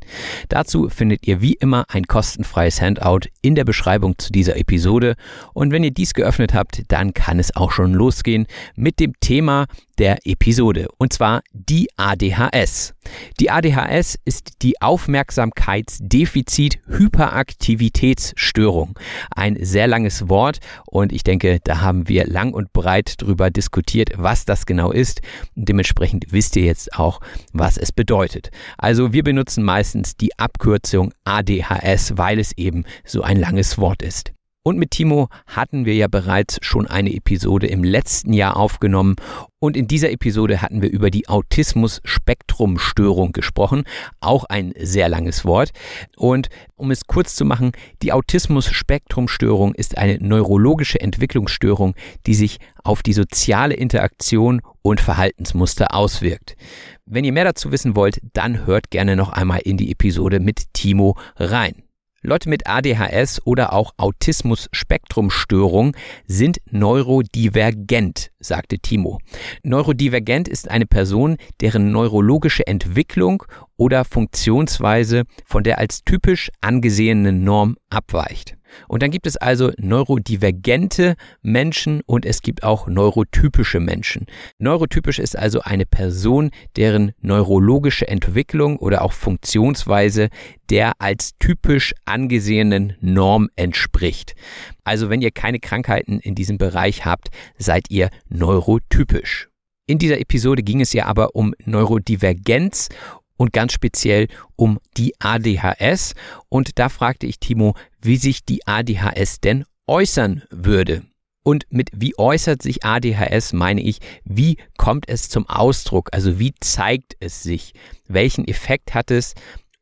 Dazu findet ihr wie immer ein kostenfreies Handout in der Beschreibung zu dieser Episode. Und wenn ihr dies geöffnet habt, dann kann es auch schon losgehen mit dem Thema der Episode, und zwar die ADHS. Die ADHS ist die Aufmerksamkeitsdefizit-Hyperaktivitätsstörung. Ein sehr langes Wort und ich denke, da haben wir lang und breit drüber diskutiert, was das genau ist. Dementsprechend wisst ihr jetzt auch, was es bedeutet. Also wir benutzen meistens die Abkürzung ADHS, weil es eben so ein langes Wort ist. Und mit Timo hatten wir ja bereits schon eine Episode im letzten Jahr aufgenommen. Und in dieser Episode hatten wir über die Autismus-Spektrum-Störung gesprochen. Auch ein sehr langes Wort. Und um es kurz zu machen, die Autismus-Spektrum-Störung ist eine neurologische Entwicklungsstörung, die sich auf die soziale Interaktion und Verhaltensmuster auswirkt. Wenn ihr mehr dazu wissen wollt, dann hört gerne noch einmal in die Episode mit Timo rein. Leute mit ADHS oder auch Autismus-Spektrumstörung sind neurodivergent, sagte Timo. Neurodivergent ist eine Person, deren neurologische Entwicklung oder Funktionsweise von der als typisch angesehenen Norm abweicht. Und dann gibt es also neurodivergente Menschen und es gibt auch neurotypische Menschen. Neurotypisch ist also eine Person, deren neurologische Entwicklung oder auch Funktionsweise der als typisch angesehenen Norm entspricht. Also wenn ihr keine Krankheiten in diesem Bereich habt, seid ihr neurotypisch. In dieser Episode ging es ja aber um Neurodivergenz und ganz speziell um die ADHS. Und da fragte ich Timo, wie sich die ADHS denn äußern würde. Und mit wie äußert sich ADHS meine ich, wie kommt es zum Ausdruck, also wie zeigt es sich, welchen Effekt hat es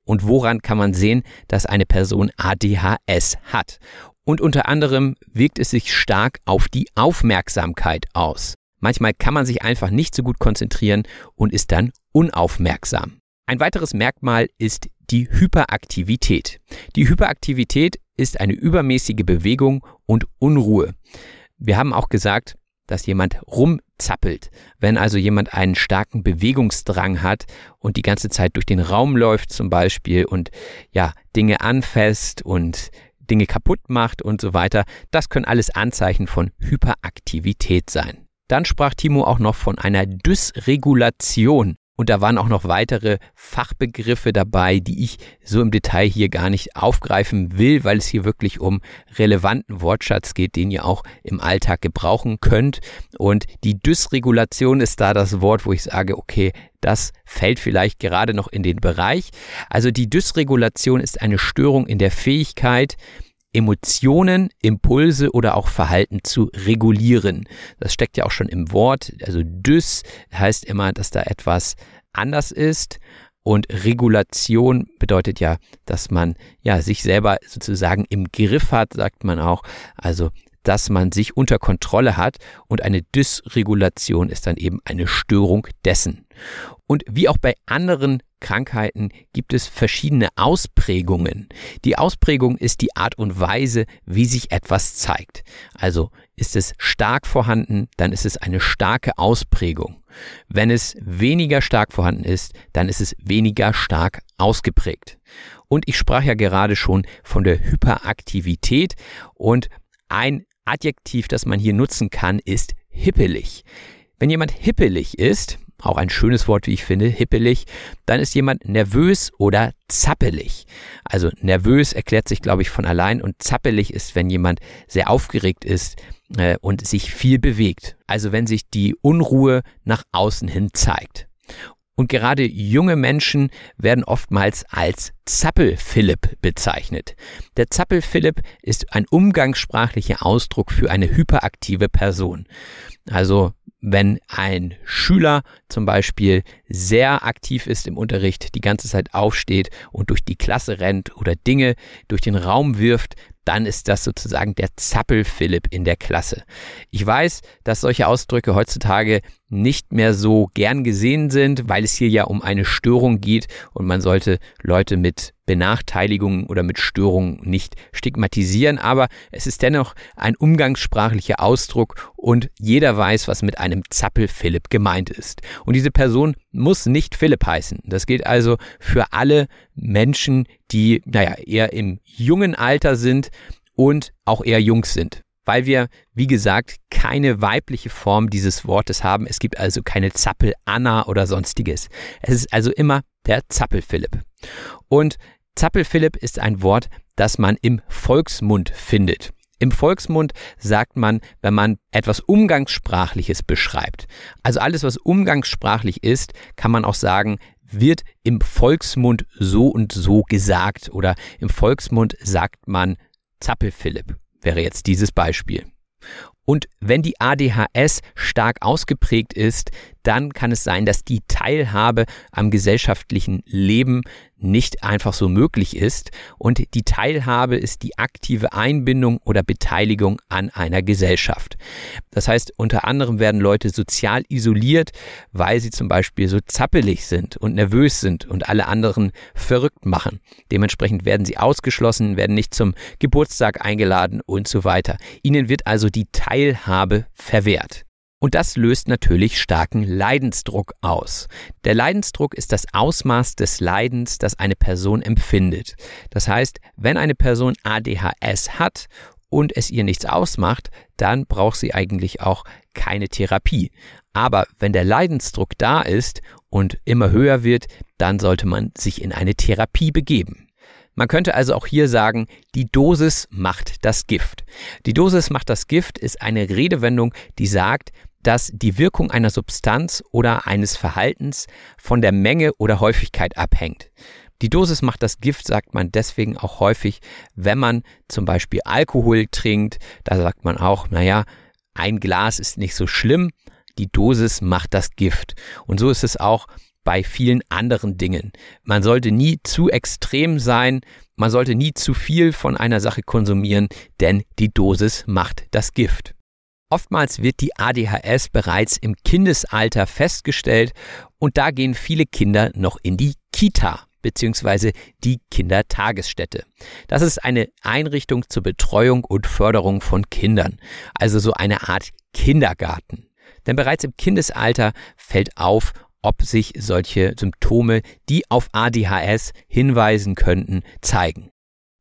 und woran kann man sehen, dass eine Person ADHS hat. Und unter anderem wirkt es sich stark auf die Aufmerksamkeit aus. Manchmal kann man sich einfach nicht so gut konzentrieren und ist dann unaufmerksam. Ein weiteres Merkmal ist die Hyperaktivität. Die Hyperaktivität ist eine übermäßige Bewegung und Unruhe. Wir haben auch gesagt, dass jemand rumzappelt. Wenn also jemand einen starken Bewegungsdrang hat und die ganze Zeit durch den Raum läuft zum Beispiel und ja, Dinge anfasst und Dinge kaputt macht und so weiter, das können alles Anzeichen von Hyperaktivität sein. Dann sprach Timo auch noch von einer Dysregulation. Und da waren auch noch weitere Fachbegriffe dabei, die ich so im Detail hier gar nicht aufgreifen will, weil es hier wirklich um relevanten Wortschatz geht, den ihr auch im Alltag gebrauchen könnt. Und die Dysregulation ist da das Wort, wo ich sage, okay, das fällt vielleicht gerade noch in den Bereich. Also die Dysregulation ist eine Störung in der Fähigkeit, Emotionen, Impulse oder auch Verhalten zu regulieren. Das steckt ja auch schon im Wort. Also dys heißt immer, dass da etwas anders ist. Und Regulation bedeutet ja, dass man ja sich selber sozusagen im Griff hat, sagt man auch. Also dass man sich unter Kontrolle hat und eine Dysregulation ist dann eben eine Störung dessen. Und wie auch bei anderen Krankheiten gibt es verschiedene Ausprägungen. Die Ausprägung ist die Art und Weise, wie sich etwas zeigt. Also ist es stark vorhanden, dann ist es eine starke Ausprägung. Wenn es weniger stark vorhanden ist, dann ist es weniger stark ausgeprägt. Und ich sprach ja gerade schon von der Hyperaktivität und ein Adjektiv, das man hier nutzen kann, ist hippelig. Wenn jemand hippelig ist, auch ein schönes Wort, wie ich finde, hippelig, dann ist jemand nervös oder zappelig. Also nervös erklärt sich, glaube ich, von allein und zappelig ist, wenn jemand sehr aufgeregt ist äh, und sich viel bewegt. Also wenn sich die Unruhe nach außen hin zeigt. Und gerade junge Menschen werden oftmals als Zappel-Philipp bezeichnet. Der Zappel-Philipp ist ein umgangssprachlicher Ausdruck für eine hyperaktive Person. Also wenn ein Schüler zum Beispiel sehr aktiv ist im Unterricht, die ganze Zeit aufsteht und durch die Klasse rennt oder Dinge durch den Raum wirft, dann ist das sozusagen der Zappel-Philipp in der Klasse. Ich weiß, dass solche Ausdrücke heutzutage nicht mehr so gern gesehen sind, weil es hier ja um eine Störung geht und man sollte Leute mit Benachteiligungen oder mit Störungen nicht stigmatisieren, aber es ist dennoch ein umgangssprachlicher Ausdruck und jeder weiß, was mit einem Zappel Philipp gemeint ist. Und diese Person muss nicht Philipp heißen. Das gilt also für alle Menschen, die, naja, eher im jungen Alter sind und auch eher Jungs sind weil wir, wie gesagt, keine weibliche Form dieses Wortes haben. Es gibt also keine Zappel Anna oder sonstiges. Es ist also immer der Zappel Philipp. Und Zappel Philipp ist ein Wort, das man im Volksmund findet. Im Volksmund sagt man, wenn man etwas Umgangssprachliches beschreibt. Also alles, was umgangssprachlich ist, kann man auch sagen, wird im Volksmund so und so gesagt oder im Volksmund sagt man Zappel Philipp wäre jetzt dieses Beispiel. Und wenn die ADHS stark ausgeprägt ist, dann kann es sein, dass die Teilhabe am gesellschaftlichen Leben nicht einfach so möglich ist. Und die Teilhabe ist die aktive Einbindung oder Beteiligung an einer Gesellschaft. Das heißt, unter anderem werden Leute sozial isoliert, weil sie zum Beispiel so zappelig sind und nervös sind und alle anderen verrückt machen. Dementsprechend werden sie ausgeschlossen, werden nicht zum Geburtstag eingeladen und so weiter. Ihnen wird also die Teilhabe verwehrt. Und das löst natürlich starken Leidensdruck aus. Der Leidensdruck ist das Ausmaß des Leidens, das eine Person empfindet. Das heißt, wenn eine Person ADHS hat und es ihr nichts ausmacht, dann braucht sie eigentlich auch keine Therapie. Aber wenn der Leidensdruck da ist und immer höher wird, dann sollte man sich in eine Therapie begeben. Man könnte also auch hier sagen, die Dosis macht das Gift. Die Dosis macht das Gift ist eine Redewendung, die sagt, dass die Wirkung einer Substanz oder eines Verhaltens von der Menge oder Häufigkeit abhängt. Die Dosis macht das Gift, sagt man deswegen auch häufig, wenn man zum Beispiel Alkohol trinkt. Da sagt man auch, naja, ein Glas ist nicht so schlimm, die Dosis macht das Gift. Und so ist es auch bei vielen anderen Dingen. Man sollte nie zu extrem sein, man sollte nie zu viel von einer Sache konsumieren, denn die Dosis macht das Gift. Oftmals wird die ADHS bereits im Kindesalter festgestellt und da gehen viele Kinder noch in die Kita bzw. die Kindertagesstätte. Das ist eine Einrichtung zur Betreuung und Förderung von Kindern, also so eine Art Kindergarten. Denn bereits im Kindesalter fällt auf, ob sich solche Symptome, die auf ADHS hinweisen könnten, zeigen.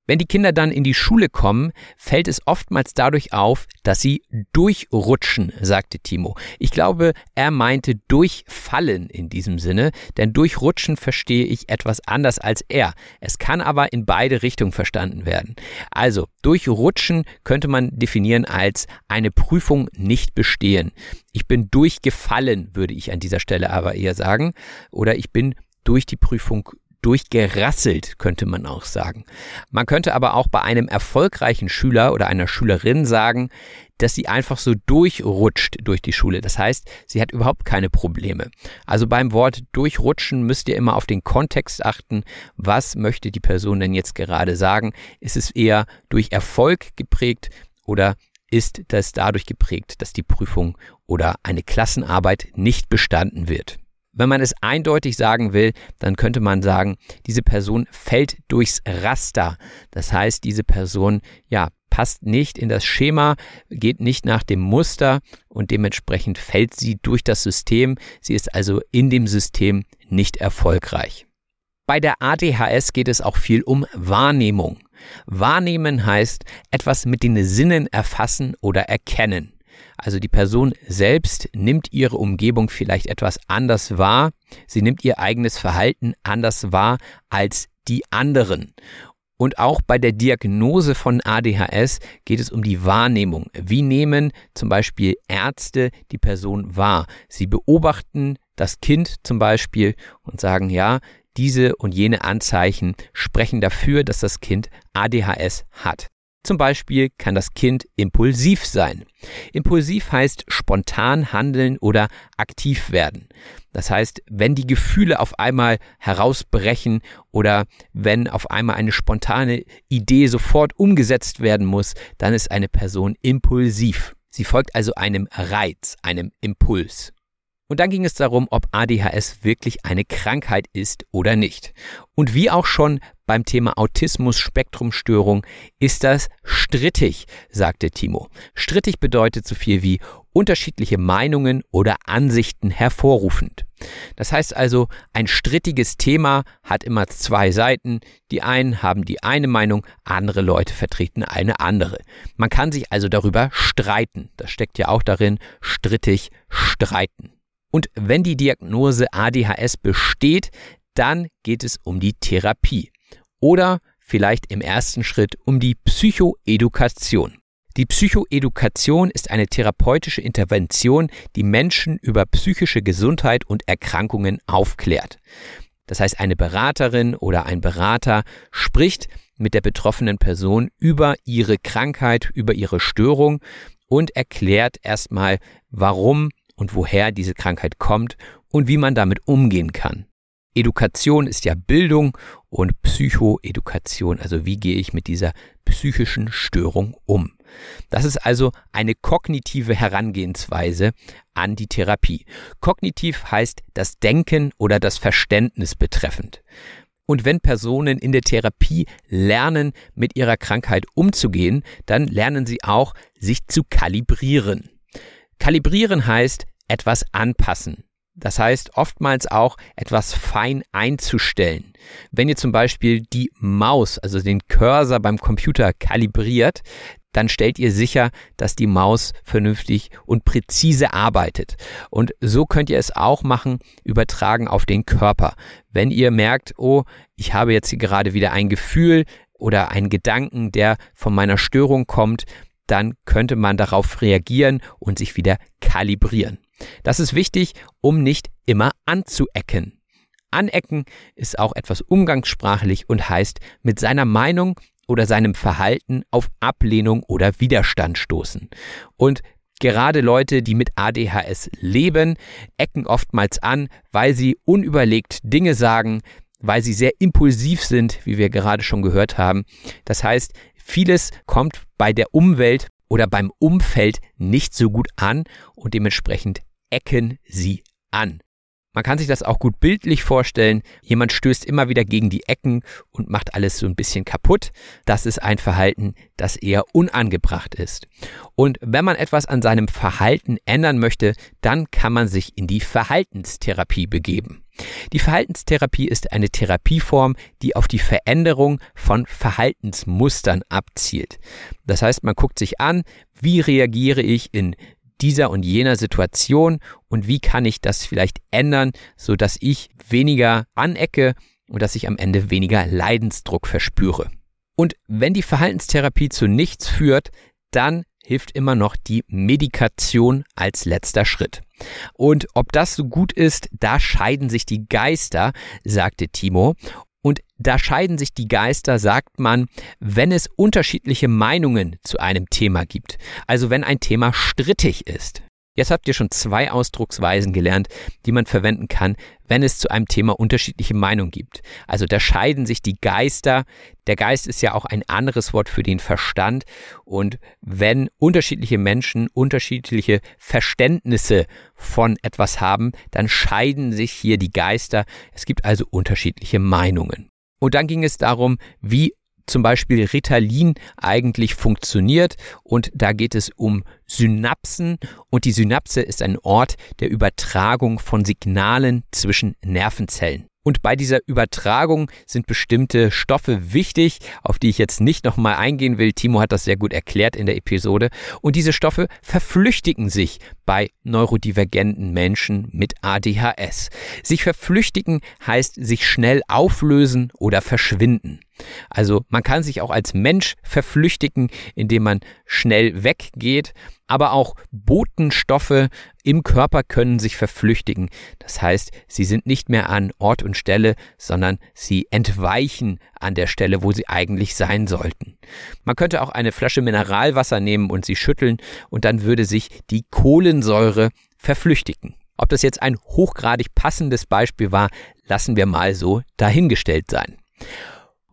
Wenn die Kinder dann in die Schule kommen, fällt es oftmals dadurch auf, dass sie durchrutschen, sagte Timo. Ich glaube, er meinte durchfallen in diesem Sinne, denn durchrutschen verstehe ich etwas anders als er. Es kann aber in beide Richtungen verstanden werden. Also, durchrutschen könnte man definieren als eine Prüfung nicht bestehen. Ich bin durchgefallen, würde ich an dieser Stelle aber eher sagen. Oder ich bin durch die Prüfung durchgerasselt, könnte man auch sagen. Man könnte aber auch bei einem erfolgreichen Schüler oder einer Schülerin sagen, dass sie einfach so durchrutscht durch die Schule. Das heißt, sie hat überhaupt keine Probleme. Also beim Wort durchrutschen müsst ihr immer auf den Kontext achten. Was möchte die Person denn jetzt gerade sagen? Ist es eher durch Erfolg geprägt oder ist das dadurch geprägt, dass die Prüfung oder eine Klassenarbeit nicht bestanden wird? Wenn man es eindeutig sagen will, dann könnte man sagen, diese Person fällt durchs Raster. Das heißt, diese Person, ja, passt nicht in das Schema, geht nicht nach dem Muster und dementsprechend fällt sie durch das System. Sie ist also in dem System nicht erfolgreich. Bei der ADHS geht es auch viel um Wahrnehmung. Wahrnehmen heißt etwas mit den Sinnen erfassen oder erkennen. Also die Person selbst nimmt ihre Umgebung vielleicht etwas anders wahr. Sie nimmt ihr eigenes Verhalten anders wahr als die anderen. Und auch bei der Diagnose von ADHS geht es um die Wahrnehmung. Wie nehmen zum Beispiel Ärzte die Person wahr? Sie beobachten das Kind zum Beispiel und sagen, ja, diese und jene Anzeichen sprechen dafür, dass das Kind ADHS hat. Zum Beispiel kann das Kind impulsiv sein. Impulsiv heißt spontan handeln oder aktiv werden. Das heißt, wenn die Gefühle auf einmal herausbrechen oder wenn auf einmal eine spontane Idee sofort umgesetzt werden muss, dann ist eine Person impulsiv. Sie folgt also einem Reiz, einem Impuls. Und dann ging es darum, ob ADHS wirklich eine Krankheit ist oder nicht. Und wie auch schon beim Thema Autismus-Spektrumstörung ist das strittig, sagte Timo. Strittig bedeutet so viel wie unterschiedliche Meinungen oder Ansichten hervorrufend. Das heißt also, ein strittiges Thema hat immer zwei Seiten. Die einen haben die eine Meinung, andere Leute vertreten eine andere. Man kann sich also darüber streiten. Das steckt ja auch darin, strittig streiten. Und wenn die Diagnose ADHS besteht, dann geht es um die Therapie oder vielleicht im ersten Schritt um die Psychoedukation. Die Psychoedukation ist eine therapeutische Intervention, die Menschen über psychische Gesundheit und Erkrankungen aufklärt. Das heißt, eine Beraterin oder ein Berater spricht mit der betroffenen Person über ihre Krankheit, über ihre Störung und erklärt erstmal, warum und woher diese Krankheit kommt und wie man damit umgehen kann. Education ist ja Bildung und Psychoedukation, also wie gehe ich mit dieser psychischen Störung um. Das ist also eine kognitive Herangehensweise an die Therapie. Kognitiv heißt das Denken oder das Verständnis betreffend. Und wenn Personen in der Therapie lernen, mit ihrer Krankheit umzugehen, dann lernen sie auch, sich zu kalibrieren. Kalibrieren heißt etwas anpassen. Das heißt oftmals auch etwas fein einzustellen. Wenn ihr zum Beispiel die Maus, also den Cursor beim Computer kalibriert, dann stellt ihr sicher, dass die Maus vernünftig und präzise arbeitet. Und so könnt ihr es auch machen, übertragen auf den Körper. Wenn ihr merkt, oh, ich habe jetzt hier gerade wieder ein Gefühl oder einen Gedanken, der von meiner Störung kommt, dann könnte man darauf reagieren und sich wieder kalibrieren. Das ist wichtig, um nicht immer anzuecken. Anecken ist auch etwas umgangssprachlich und heißt mit seiner Meinung oder seinem Verhalten auf Ablehnung oder Widerstand stoßen. Und Gerade Leute, die mit ADHS leben, ecken oftmals an, weil sie unüberlegt Dinge sagen, weil sie sehr impulsiv sind, wie wir gerade schon gehört haben. Das heißt, vieles kommt bei der Umwelt oder beim Umfeld nicht so gut an und dementsprechend ecken sie an. Man kann sich das auch gut bildlich vorstellen. Jemand stößt immer wieder gegen die Ecken und macht alles so ein bisschen kaputt. Das ist ein Verhalten, das eher unangebracht ist. Und wenn man etwas an seinem Verhalten ändern möchte, dann kann man sich in die Verhaltenstherapie begeben. Die Verhaltenstherapie ist eine Therapieform, die auf die Veränderung von Verhaltensmustern abzielt. Das heißt, man guckt sich an, wie reagiere ich in dieser und jener Situation und wie kann ich das vielleicht ändern, so dass ich weniger anecke und dass ich am Ende weniger Leidensdruck verspüre. Und wenn die Verhaltenstherapie zu nichts führt, dann hilft immer noch die Medikation als letzter Schritt. Und ob das so gut ist, da scheiden sich die Geister, sagte Timo. Und da scheiden sich die Geister, sagt man, wenn es unterschiedliche Meinungen zu einem Thema gibt. Also wenn ein Thema strittig ist. Jetzt habt ihr schon zwei Ausdrucksweisen gelernt, die man verwenden kann, wenn es zu einem Thema unterschiedliche Meinungen gibt. Also da scheiden sich die Geister. Der Geist ist ja auch ein anderes Wort für den Verstand. Und wenn unterschiedliche Menschen unterschiedliche Verständnisse von etwas haben, dann scheiden sich hier die Geister. Es gibt also unterschiedliche Meinungen. Und dann ging es darum, wie zum Beispiel Ritalin eigentlich funktioniert. Und da geht es um Synapsen. Und die Synapse ist ein Ort der Übertragung von Signalen zwischen Nervenzellen. Und bei dieser Übertragung sind bestimmte Stoffe wichtig, auf die ich jetzt nicht nochmal eingehen will. Timo hat das sehr gut erklärt in der Episode. Und diese Stoffe verflüchtigen sich bei neurodivergenten Menschen mit ADHS. Sich verflüchtigen heißt sich schnell auflösen oder verschwinden. Also man kann sich auch als Mensch verflüchtigen, indem man schnell weggeht, aber auch Botenstoffe im Körper können sich verflüchtigen. Das heißt, sie sind nicht mehr an Ort und Stelle, sondern sie entweichen an der Stelle, wo sie eigentlich sein sollten. Man könnte auch eine Flasche Mineralwasser nehmen und sie schütteln und dann würde sich die Kohlensäure verflüchtigen. Ob das jetzt ein hochgradig passendes Beispiel war, lassen wir mal so dahingestellt sein.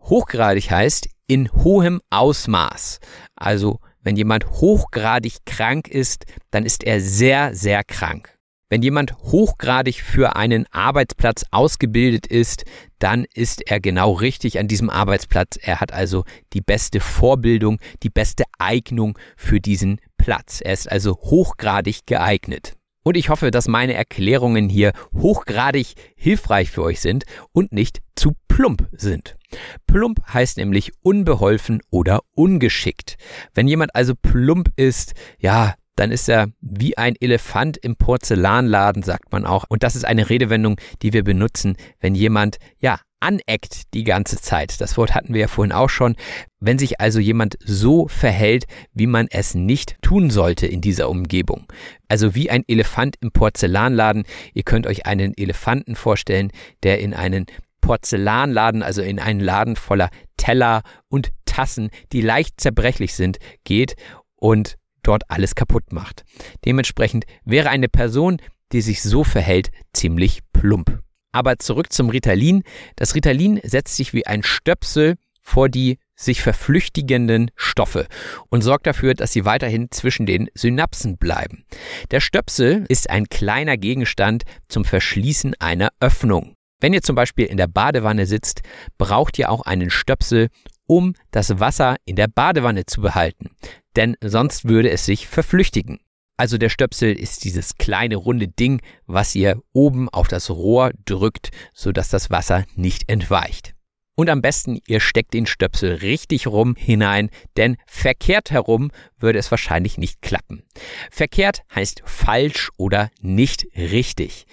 Hochgradig heißt in hohem Ausmaß. Also wenn jemand hochgradig krank ist, dann ist er sehr, sehr krank. Wenn jemand hochgradig für einen Arbeitsplatz ausgebildet ist, dann ist er genau richtig an diesem Arbeitsplatz. Er hat also die beste Vorbildung, die beste Eignung für diesen Platz. Er ist also hochgradig geeignet. Und ich hoffe, dass meine Erklärungen hier hochgradig hilfreich für euch sind und nicht zu plump sind. Plump heißt nämlich unbeholfen oder ungeschickt. Wenn jemand also plump ist, ja, dann ist er wie ein Elefant im Porzellanladen, sagt man auch. Und das ist eine Redewendung, die wir benutzen, wenn jemand, ja, aneckt die ganze Zeit. Das Wort hatten wir ja vorhin auch schon. Wenn sich also jemand so verhält, wie man es nicht tun sollte in dieser Umgebung. Also wie ein Elefant im Porzellanladen. Ihr könnt euch einen Elefanten vorstellen, der in einen Porzellanladen, also in einen Laden voller Teller und Tassen, die leicht zerbrechlich sind, geht und dort alles kaputt macht. Dementsprechend wäre eine Person, die sich so verhält, ziemlich plump. Aber zurück zum Ritalin. Das Ritalin setzt sich wie ein Stöpsel vor die sich verflüchtigenden Stoffe und sorgt dafür, dass sie weiterhin zwischen den Synapsen bleiben. Der Stöpsel ist ein kleiner Gegenstand zum Verschließen einer Öffnung. Wenn ihr zum Beispiel in der Badewanne sitzt, braucht ihr auch einen Stöpsel, um das Wasser in der Badewanne zu behalten, denn sonst würde es sich verflüchtigen. Also der Stöpsel ist dieses kleine runde Ding, was ihr oben auf das Rohr drückt, sodass das Wasser nicht entweicht. Und am besten, ihr steckt den Stöpsel richtig rum hinein, denn verkehrt herum würde es wahrscheinlich nicht klappen. Verkehrt heißt falsch oder nicht richtig.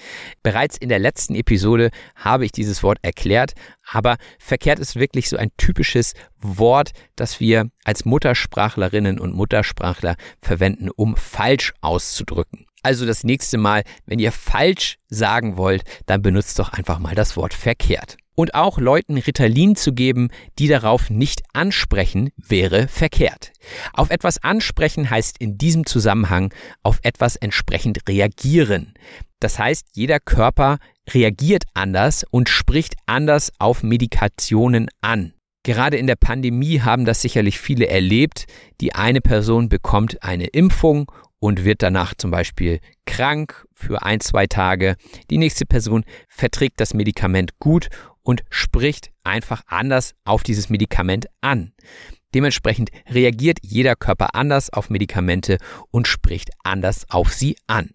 Bereits in der letzten Episode habe ich dieses Wort erklärt, aber verkehrt ist wirklich so ein typisches Wort, das wir als Muttersprachlerinnen und Muttersprachler verwenden, um falsch auszudrücken. Also das nächste Mal, wenn ihr falsch sagen wollt, dann benutzt doch einfach mal das Wort verkehrt. Und auch Leuten Ritalin zu geben, die darauf nicht ansprechen, wäre verkehrt. Auf etwas ansprechen heißt in diesem Zusammenhang auf etwas entsprechend reagieren. Das heißt, jeder Körper reagiert anders und spricht anders auf Medikationen an. Gerade in der Pandemie haben das sicherlich viele erlebt. Die eine Person bekommt eine Impfung und wird danach zum Beispiel krank für ein, zwei Tage. Die nächste Person verträgt das Medikament gut und spricht einfach anders auf dieses Medikament an. Dementsprechend reagiert jeder Körper anders auf Medikamente und spricht anders auf sie an.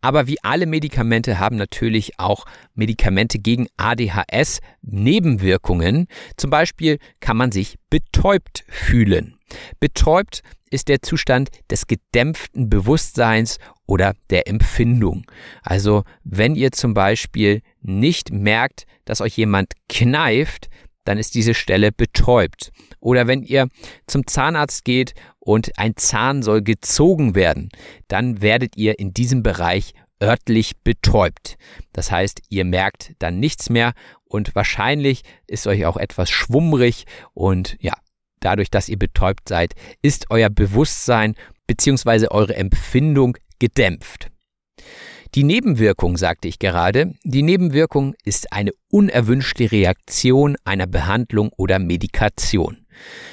Aber wie alle Medikamente haben natürlich auch Medikamente gegen ADHS Nebenwirkungen. Zum Beispiel kann man sich betäubt fühlen. Betäubt ist der Zustand des gedämpften Bewusstseins oder der Empfindung. Also wenn ihr zum Beispiel nicht merkt, dass euch jemand kneift, dann ist diese Stelle betäubt. Oder wenn ihr zum Zahnarzt geht und ein Zahn soll gezogen werden, dann werdet ihr in diesem Bereich örtlich betäubt. Das heißt, ihr merkt dann nichts mehr und wahrscheinlich ist euch auch etwas schwummrig und ja, dadurch, dass ihr betäubt seid, ist euer Bewusstsein bzw. eure Empfindung gedämpft. Die Nebenwirkung, sagte ich gerade, die Nebenwirkung ist eine unerwünschte Reaktion einer Behandlung oder Medikation.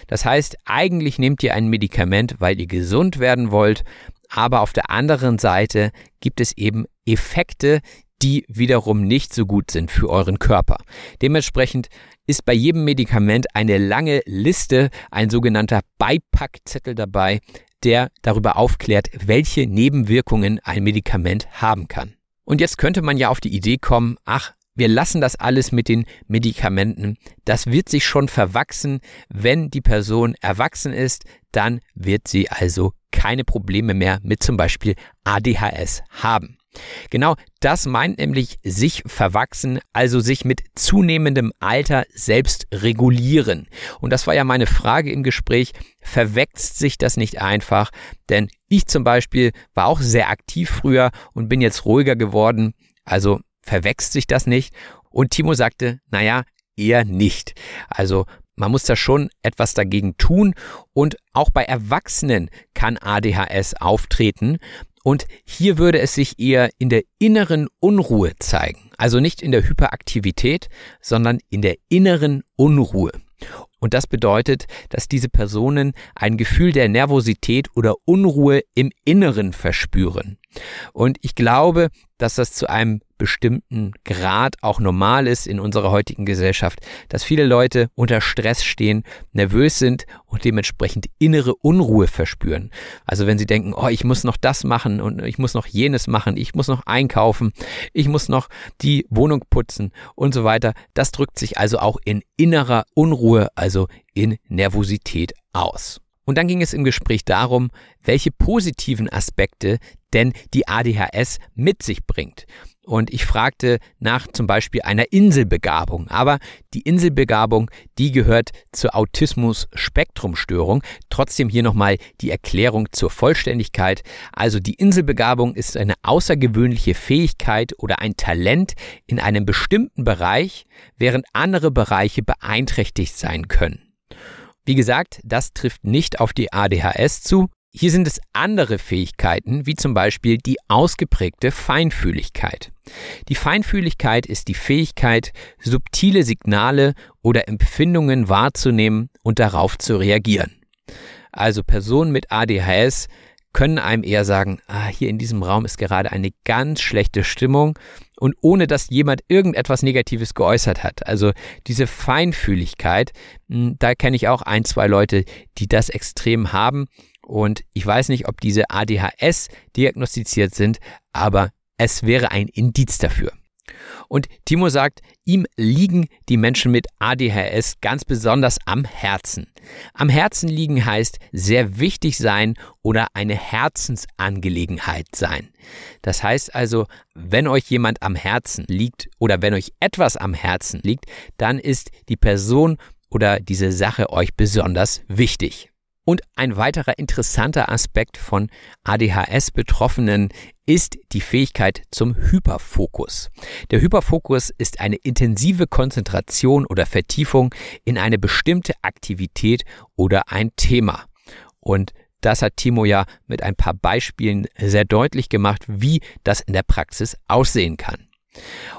Das heißt, eigentlich nehmt ihr ein Medikament, weil ihr gesund werden wollt, aber auf der anderen Seite gibt es eben Effekte, die wiederum nicht so gut sind für euren Körper. Dementsprechend ist bei jedem Medikament eine lange Liste, ein sogenannter Beipackzettel dabei, der darüber aufklärt, welche Nebenwirkungen ein Medikament haben kann. Und jetzt könnte man ja auf die Idee kommen, ach, wir lassen das alles mit den Medikamenten. Das wird sich schon verwachsen. Wenn die Person erwachsen ist, dann wird sie also keine Probleme mehr mit zum Beispiel ADHS haben. Genau das meint nämlich sich verwachsen, also sich mit zunehmendem Alter selbst regulieren. Und das war ja meine Frage im Gespräch, verwächst sich das nicht einfach? Denn ich zum Beispiel war auch sehr aktiv früher und bin jetzt ruhiger geworden. Also verwächst sich das nicht? Und Timo sagte, naja, eher nicht. Also man muss da schon etwas dagegen tun und auch bei Erwachsenen kann ADHS auftreten und hier würde es sich eher in der inneren Unruhe zeigen. Also nicht in der Hyperaktivität, sondern in der inneren Unruhe. Und das bedeutet, dass diese Personen ein Gefühl der Nervosität oder Unruhe im Inneren verspüren. Und ich glaube, dass das zu einem bestimmten Grad auch normal ist in unserer heutigen Gesellschaft, dass viele Leute unter Stress stehen, nervös sind und dementsprechend innere Unruhe verspüren. Also wenn sie denken, oh, ich muss noch das machen und ich muss noch jenes machen, ich muss noch einkaufen, ich muss noch die Wohnung putzen und so weiter, das drückt sich also auch in innerer Unruhe, also in Nervosität aus. Und dann ging es im Gespräch darum, welche positiven Aspekte denn die ADHS mit sich bringt. Und ich fragte nach zum Beispiel einer Inselbegabung. Aber die Inselbegabung, die gehört zur Autismus-Spektrumstörung. Trotzdem hier nochmal die Erklärung zur Vollständigkeit. Also die Inselbegabung ist eine außergewöhnliche Fähigkeit oder ein Talent in einem bestimmten Bereich, während andere Bereiche beeinträchtigt sein können. Wie gesagt, das trifft nicht auf die ADHS zu, Hier sind es andere Fähigkeiten, wie zum Beispiel die ausgeprägte Feinfühligkeit. Die Feinfühligkeit ist die Fähigkeit, subtile Signale oder Empfindungen wahrzunehmen und darauf zu reagieren. Also Personen mit ADHS können einem eher sagen, ah, hier in diesem Raum ist gerade eine ganz schlechte Stimmung und ohne dass jemand irgendetwas Negatives geäußert hat. Also diese Feinfühligkeit, hm, da kenne ich auch ein, zwei Leute, die das extrem haben und ich weiß nicht, ob diese ADHS diagnostiziert sind, aber es wäre ein Indiz dafür. Und Timo sagt, ihm liegen die Menschen mit ADHS ganz besonders am Herzen. Am Herzen liegen heißt sehr wichtig sein oder eine Herzensangelegenheit sein. Das heißt also, wenn euch jemand am Herzen liegt oder wenn euch etwas am Herzen liegt, dann ist die Person oder diese Sache euch besonders wichtig. Und ein weiterer interessanter Aspekt von ADHS-Betroffenen ist die Fähigkeit zum Hyperfokus. Der Hyperfokus ist eine intensive Konzentration oder Vertiefung in eine bestimmte Aktivität oder ein Thema. Und das hat Timo ja mit ein paar Beispielen sehr deutlich gemacht, wie das in der Praxis aussehen kann.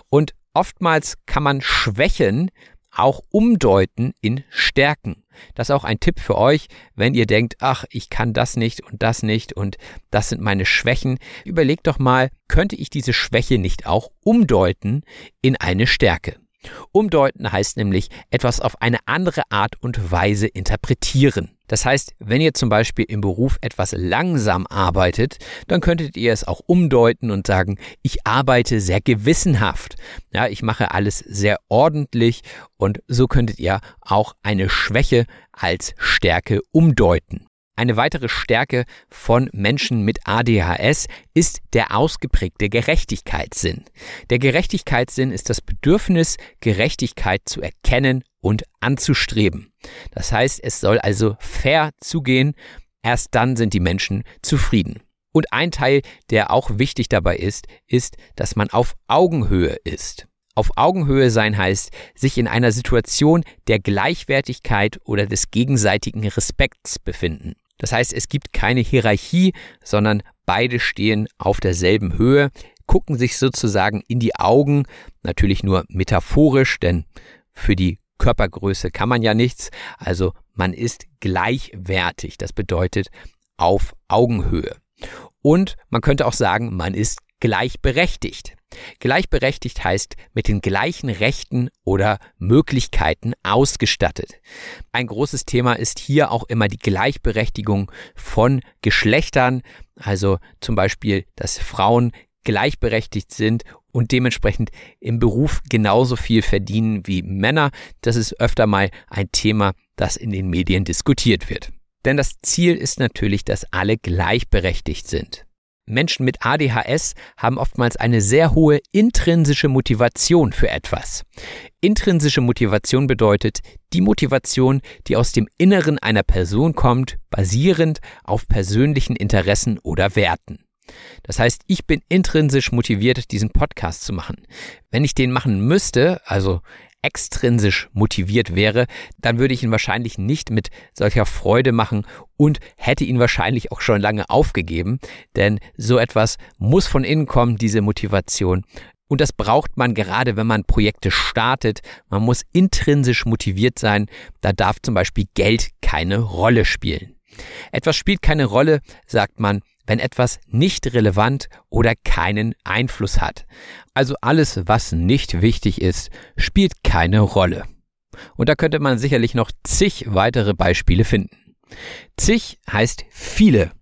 Und oftmals kann man Schwächen auch umdeuten in Stärken. Das ist auch ein Tipp für euch, wenn ihr denkt, ach, ich kann das nicht und das nicht und das sind meine Schwächen. Überlegt doch mal, könnte ich diese Schwäche nicht auch umdeuten in eine Stärke? Umdeuten heißt nämlich etwas auf eine andere Art und Weise interpretieren. Das heißt, wenn ihr zum Beispiel im Beruf etwas langsam arbeitet, dann könntet ihr es auch umdeuten und sagen, ich arbeite sehr gewissenhaft. Ja, ich mache alles sehr ordentlich und so könntet ihr auch eine Schwäche als Stärke umdeuten. Eine weitere Stärke von Menschen mit ADHS ist der ausgeprägte Gerechtigkeitssinn. Der Gerechtigkeitssinn ist das Bedürfnis, Gerechtigkeit zu erkennen und anzustreben. Das heißt, es soll also fair zugehen, erst dann sind die Menschen zufrieden. Und ein Teil, der auch wichtig dabei ist, ist, dass man auf Augenhöhe ist. Auf Augenhöhe sein heißt, sich in einer Situation der Gleichwertigkeit oder des gegenseitigen Respekts befinden. Das heißt, es gibt keine Hierarchie, sondern beide stehen auf derselben Höhe, gucken sich sozusagen in die Augen, natürlich nur metaphorisch, denn für die Körpergröße kann man ja nichts, also man ist gleichwertig, das bedeutet auf Augenhöhe. Und man könnte auch sagen, man ist gleichberechtigt. Gleichberechtigt heißt mit den gleichen Rechten oder Möglichkeiten ausgestattet. Ein großes Thema ist hier auch immer die Gleichberechtigung von Geschlechtern, also zum Beispiel, dass Frauen gleichberechtigt sind und dementsprechend im Beruf genauso viel verdienen wie Männer. Das ist öfter mal ein Thema, das in den Medien diskutiert wird. Denn das Ziel ist natürlich, dass alle gleichberechtigt sind. Menschen mit ADHS haben oftmals eine sehr hohe intrinsische Motivation für etwas. Intrinsische Motivation bedeutet die Motivation, die aus dem Inneren einer Person kommt, basierend auf persönlichen Interessen oder Werten. Das heißt, ich bin intrinsisch motiviert, diesen Podcast zu machen. Wenn ich den machen müsste, also extrinsisch motiviert wäre, dann würde ich ihn wahrscheinlich nicht mit solcher Freude machen und hätte ihn wahrscheinlich auch schon lange aufgegeben, denn so etwas muss von innen kommen, diese Motivation. Und das braucht man gerade, wenn man Projekte startet. Man muss intrinsisch motiviert sein. Da darf zum Beispiel Geld keine Rolle spielen. Etwas spielt keine Rolle, sagt man, wenn etwas nicht relevant oder keinen Einfluss hat. Also alles, was nicht wichtig ist, spielt keine Rolle. Und da könnte man sicherlich noch zig weitere Beispiele finden. Zig heißt viele.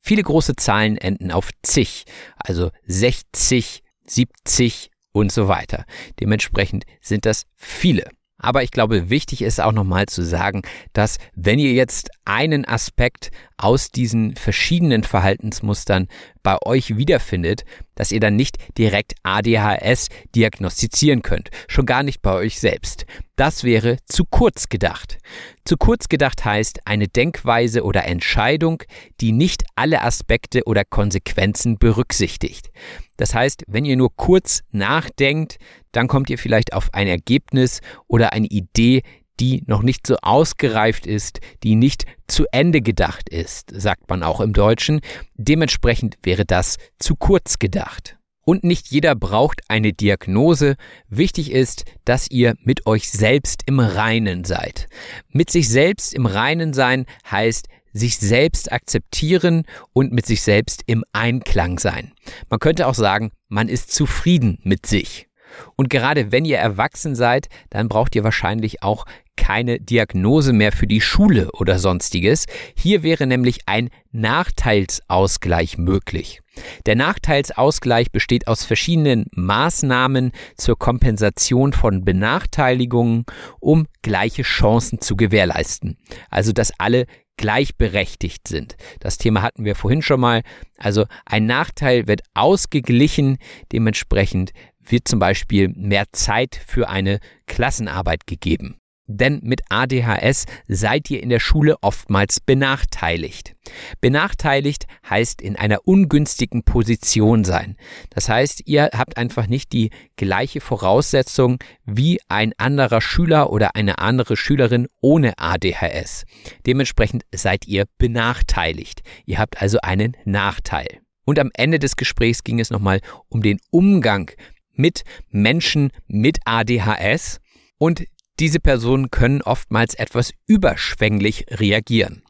Viele große Zahlen enden auf zig, also 60, 70 und so weiter. Dementsprechend sind das viele. Aber ich glaube, wichtig ist auch nochmal zu sagen, dass wenn ihr jetzt einen Aspekt aus diesen verschiedenen Verhaltensmustern bei euch wiederfindet, dass ihr dann nicht direkt ADHS diagnostizieren könnt, schon gar nicht bei euch selbst. Das wäre zu kurz gedacht. Zu kurz gedacht heißt eine Denkweise oder Entscheidung, die nicht alle Aspekte oder Konsequenzen berücksichtigt. Das heißt, wenn ihr nur kurz nachdenkt, dann kommt ihr vielleicht auf ein Ergebnis oder eine Idee, die noch nicht so ausgereift ist, die nicht zu Ende gedacht ist, sagt man auch im Deutschen. Dementsprechend wäre das zu kurz gedacht. Und nicht jeder braucht eine Diagnose. Wichtig ist, dass ihr mit euch selbst im Reinen seid. Mit sich selbst im Reinen sein heißt, sich selbst akzeptieren und mit sich selbst im Einklang sein. Man könnte auch sagen, man ist zufrieden mit sich. Und gerade wenn ihr erwachsen seid, dann braucht ihr wahrscheinlich auch keine Diagnose mehr für die Schule oder sonstiges. Hier wäre nämlich ein Nachteilsausgleich möglich. Der Nachteilsausgleich besteht aus verschiedenen Maßnahmen zur Kompensation von Benachteiligungen, um gleiche Chancen zu gewährleisten. Also dass alle gleichberechtigt sind. Das Thema hatten wir vorhin schon mal. Also ein Nachteil wird ausgeglichen, dementsprechend wird zum Beispiel mehr Zeit für eine Klassenarbeit gegeben. Denn mit ADHS seid ihr in der Schule oftmals benachteiligt. Benachteiligt heißt in einer ungünstigen Position sein. Das heißt, ihr habt einfach nicht die gleiche Voraussetzung wie ein anderer Schüler oder eine andere Schülerin ohne ADHS. Dementsprechend seid ihr benachteiligt. Ihr habt also einen Nachteil. Und am Ende des Gesprächs ging es nochmal um den Umgang mit Menschen mit ADHS und diese Personen können oftmals etwas überschwänglich reagieren.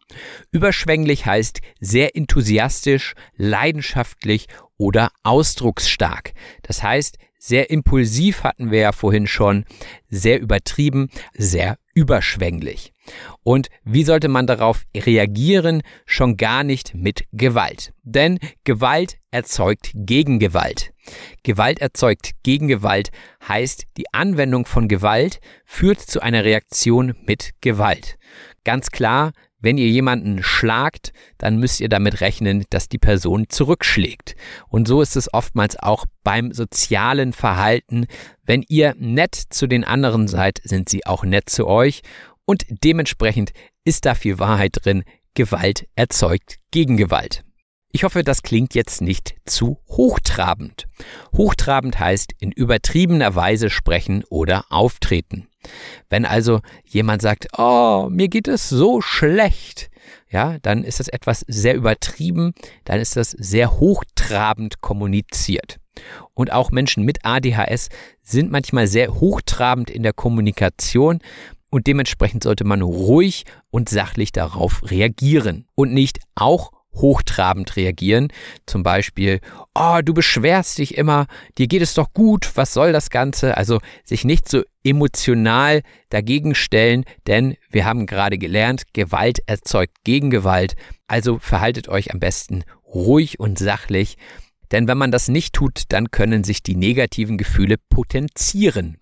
Überschwänglich heißt sehr enthusiastisch, leidenschaftlich oder ausdrucksstark. Das heißt, sehr impulsiv hatten wir ja vorhin schon, sehr übertrieben, sehr überschwänglich. Und wie sollte man darauf reagieren? Schon gar nicht mit Gewalt. Denn Gewalt erzeugt Gegengewalt. Gewalt erzeugt Gegengewalt heißt, die Anwendung von Gewalt führt zu einer Reaktion mit Gewalt. Ganz klar, wenn ihr jemanden schlagt, dann müsst ihr damit rechnen, dass die Person zurückschlägt. Und so ist es oftmals auch beim sozialen Verhalten. Wenn ihr nett zu den anderen seid, sind sie auch nett zu euch. Und dementsprechend ist da viel Wahrheit drin. Gewalt erzeugt Gegengewalt. Ich hoffe, das klingt jetzt nicht zu hochtrabend. Hochtrabend heißt in übertriebener Weise sprechen oder auftreten. Wenn also jemand sagt, oh, mir geht es so schlecht, ja, dann ist das etwas sehr übertrieben, dann ist das sehr hochtrabend kommuniziert. Und auch Menschen mit ADHS sind manchmal sehr hochtrabend in der Kommunikation und dementsprechend sollte man ruhig und sachlich darauf reagieren und nicht auch hochtrabend reagieren. Zum Beispiel, oh, du beschwerst dich immer, dir geht es doch gut, was soll das Ganze? Also sich nicht so emotional dagegen stellen, denn wir haben gerade gelernt, Gewalt erzeugt Gegengewalt. Also verhaltet euch am besten ruhig und sachlich. Denn wenn man das nicht tut, dann können sich die negativen Gefühle potenzieren.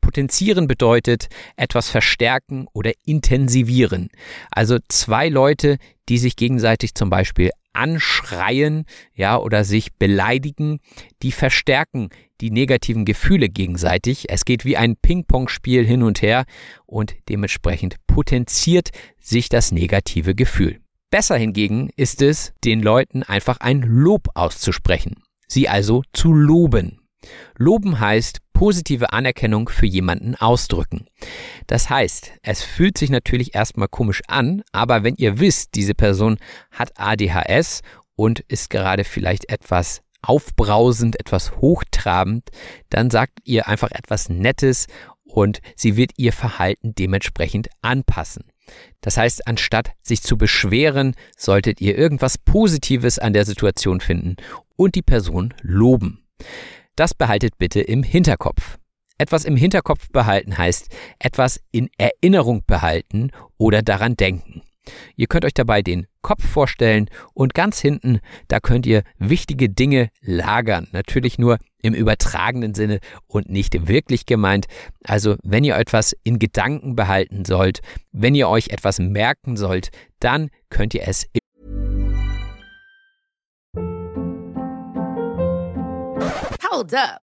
Potenzieren bedeutet etwas verstärken oder intensivieren. Also zwei Leute, die sich gegenseitig zum Beispiel anschreien, ja, oder sich beleidigen, die verstärken die negativen Gefühle gegenseitig. Es geht wie ein Ping-Pong-Spiel hin und her und dementsprechend potenziert sich das negative Gefühl. Besser hingegen ist es, den Leuten einfach ein Lob auszusprechen, sie also zu loben. Loben heißt positive Anerkennung für jemanden ausdrücken. Das heißt, es fühlt sich natürlich erstmal komisch an, aber wenn ihr wisst, diese Person hat ADHS und ist gerade vielleicht etwas aufbrausend, etwas hochtrabend, dann sagt ihr einfach etwas Nettes und sie wird ihr Verhalten dementsprechend anpassen. Das heißt, anstatt sich zu beschweren, solltet ihr irgendwas Positives an der Situation finden und die Person loben. Das behaltet bitte im Hinterkopf. Etwas im Hinterkopf behalten heißt etwas in Erinnerung behalten oder daran denken. Ihr könnt euch dabei den Kopf vorstellen und ganz hinten, da könnt ihr wichtige Dinge lagern. Natürlich nur im übertragenen Sinne und nicht wirklich gemeint. Also wenn ihr etwas in Gedanken behalten sollt, wenn ihr euch etwas merken sollt, dann könnt ihr es Hold up.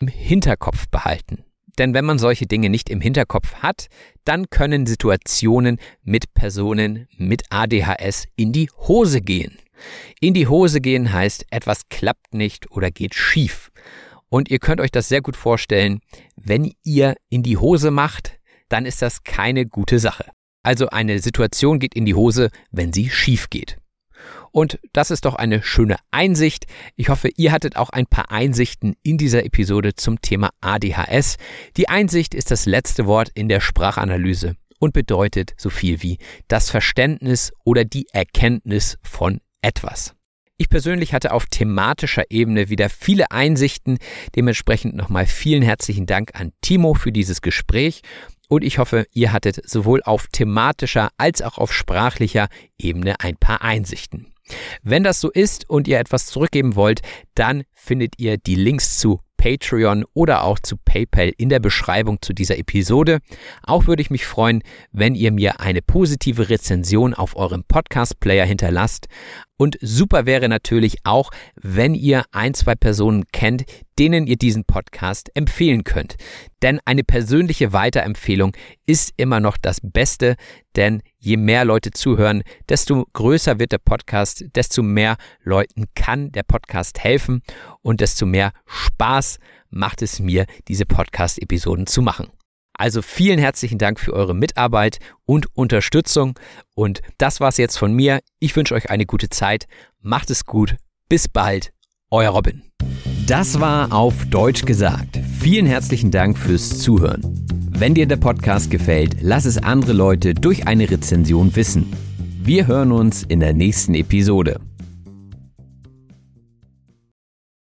Im Hinterkopf behalten. Denn wenn man solche Dinge nicht im Hinterkopf hat, dann können Situationen mit Personen mit ADHS in die Hose gehen. In die Hose gehen heißt, etwas klappt nicht oder geht schief. Und ihr könnt euch das sehr gut vorstellen, wenn ihr in die Hose macht, dann ist das keine gute Sache. Also eine Situation geht in die Hose, wenn sie schief geht. Und das ist doch eine schöne Einsicht. Ich hoffe, ihr hattet auch ein paar Einsichten in dieser Episode zum Thema ADHS. Die Einsicht ist das letzte Wort in der Sprachanalyse und bedeutet so viel wie das Verständnis oder die Erkenntnis von etwas. Ich persönlich hatte auf thematischer Ebene wieder viele Einsichten. Dementsprechend nochmal vielen herzlichen Dank an Timo für dieses Gespräch. Und ich hoffe, ihr hattet sowohl auf thematischer als auch auf sprachlicher Ebene ein paar Einsichten. Wenn das so ist und ihr etwas zurückgeben wollt, dann findet ihr die Links zu Patreon oder auch zu PayPal in der Beschreibung zu dieser Episode. Auch würde ich mich freuen, wenn ihr mir eine positive Rezension auf eurem Podcast-Player hinterlasst. Und super wäre natürlich auch, wenn ihr ein, zwei Personen kennt, denen ihr diesen Podcast empfehlen könnt. Denn eine persönliche Weiterempfehlung ist immer noch das Beste, denn je mehr Leute zuhören, desto größer wird der Podcast, desto mehr Leuten kann der Podcast helfen und desto mehr Spaß macht es mir, diese Podcast-Episoden zu machen. Also vielen herzlichen Dank für eure Mitarbeit und Unterstützung. Und das war's jetzt von mir. Ich wünsche euch eine gute Zeit. Macht es gut. Bis bald. Euer Robin. Das war auf Deutsch gesagt. Vielen herzlichen Dank fürs Zuhören. Wenn dir der Podcast gefällt, lass es andere Leute durch eine Rezension wissen. Wir hören uns in der nächsten Episode.